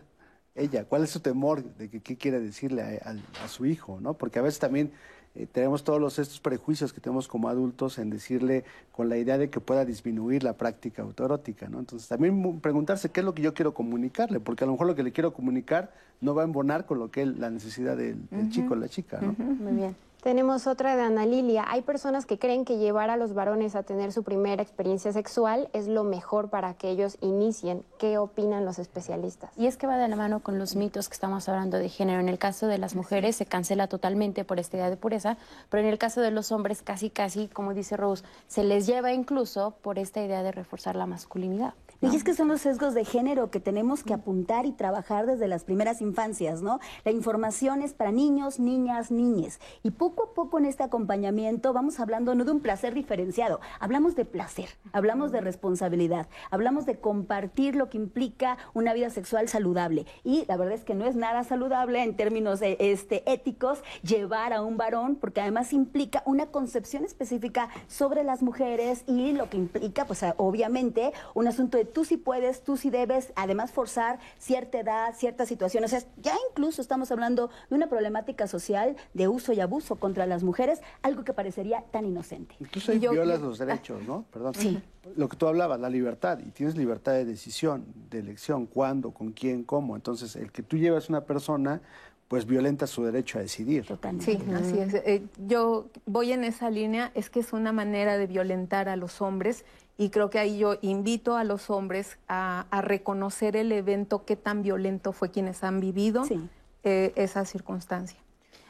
ella, cuál es su temor, de qué quiere decirle a, su hijo, ¿no? Porque a veces también eh, tenemos todos los, estos prejuicios que tenemos como adultos en decirle con la idea de que pueda disminuir la práctica autoerótica, ¿no? Entonces también preguntarse qué es lo que yo quiero comunicarle, porque a lo mejor lo que le quiero comunicar no va a embonar con lo que es la necesidad del, chico o la chica, ¿no? Muy bien. Tenemos otra de Ana Lilia. Hay personas que creen que llevar a los varones a tener su primera experiencia sexual es lo mejor para que ellos inicien. ¿Qué opinan los especialistas? Y es que va de la mano con los mitos que estamos hablando de género. En el caso de las mujeres se cancela totalmente por esta idea de pureza, pero en el caso de los hombres casi, casi, como dice Rose, se les lleva incluso por esta idea de reforzar la masculinidad. Y es que son los sesgos de género que tenemos que apuntar y trabajar desde las primeras infancias, ¿no? La información es para niños, niñas, niñes. Y poco a poco en este acompañamiento vamos hablando no de un placer diferenciado, hablamos de placer, hablamos de responsabilidad, hablamos de compartir lo que implica una vida sexual saludable. Y la verdad es que no es nada saludable en términos este, éticos llevar a un varón, porque además implica una concepción específica sobre las mujeres y lo que implica, pues obviamente, un asunto de tú sí puedes, tú sí debes, además forzar cierta edad, ciertas situaciones. O sea, ya incluso estamos hablando de una problemática social de uso y abuso contra las mujeres, algo que parecería tan inocente. Incluso ahí violas los derechos, ¿no? Perdón. Sí. Lo que tú hablabas, la libertad, y tienes libertad de decisión, de elección, cuándo, con quién, cómo. Entonces, el que tú llevas una persona, pues violenta su derecho a decidir. Sí, así es. Eh, yo voy en esa línea, es que es una manera de violentar a los hombres y creo que ahí yo invito a los hombres a, reconocer el evento, qué tan violento fue quienes han vivido eh, esa circunstancia.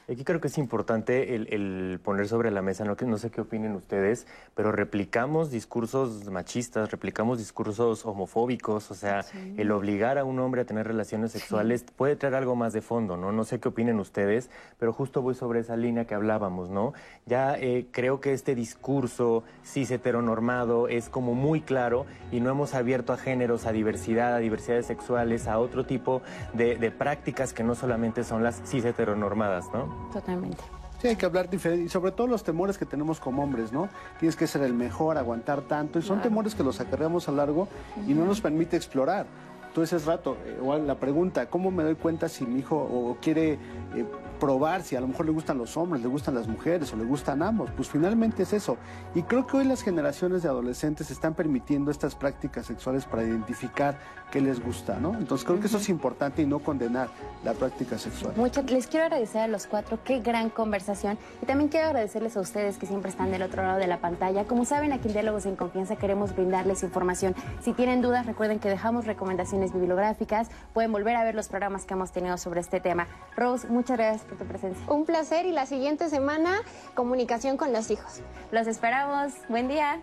Aquí creo que es importante el, poner sobre la mesa, no, no sé qué opinen ustedes, pero replicamos discursos machistas, replicamos discursos homofóbicos, o sea, el obligar a un hombre a tener relaciones sexuales puede traer algo más de fondo, ¿no? No sé qué opinen ustedes, pero justo voy sobre esa línea que hablábamos, ¿no? Ya eh, creo que este discurso cis heteronormado es como muy claro y no hemos abierto a géneros, a diversidad, a diversidades sexuales, a otro tipo de, de prácticas que no solamente son las cis heteronormadas, ¿no? Totalmente. Sí, hay que hablar diferente y sobre todo los temores que tenemos como hombres, ¿no? Tienes que ser el mejor, aguantar tanto y son temores que los acarreamos a largo y no nos permite explorar. Tú ese rato, igual eh, la pregunta, ¿cómo me doy cuenta si mi hijo o quiere eh, probar si a lo mejor le gustan los hombres, le gustan las mujeres o le gustan ambos. Pues finalmente es eso. Y creo que hoy las generaciones de adolescentes están permitiendo estas prácticas sexuales para identificar qué les gusta, ¿no? Entonces creo que eso es importante y no condenar la práctica sexual. Muchas, les quiero agradecer a los cuatro, qué gran conversación. Y también quiero agradecerles a ustedes que siempre están del otro lado de la pantalla. Como saben, aquí en Diálogos en Confianza queremos brindarles información. Si tienen dudas, recuerden que dejamos recomendaciones bibliográficas. Pueden volver a ver los programas que hemos tenido sobre este tema. Rose, muchas gracias por tu presencia. Un placer y la siguiente semana, comunicación con los hijos. Los esperamos. Buen día.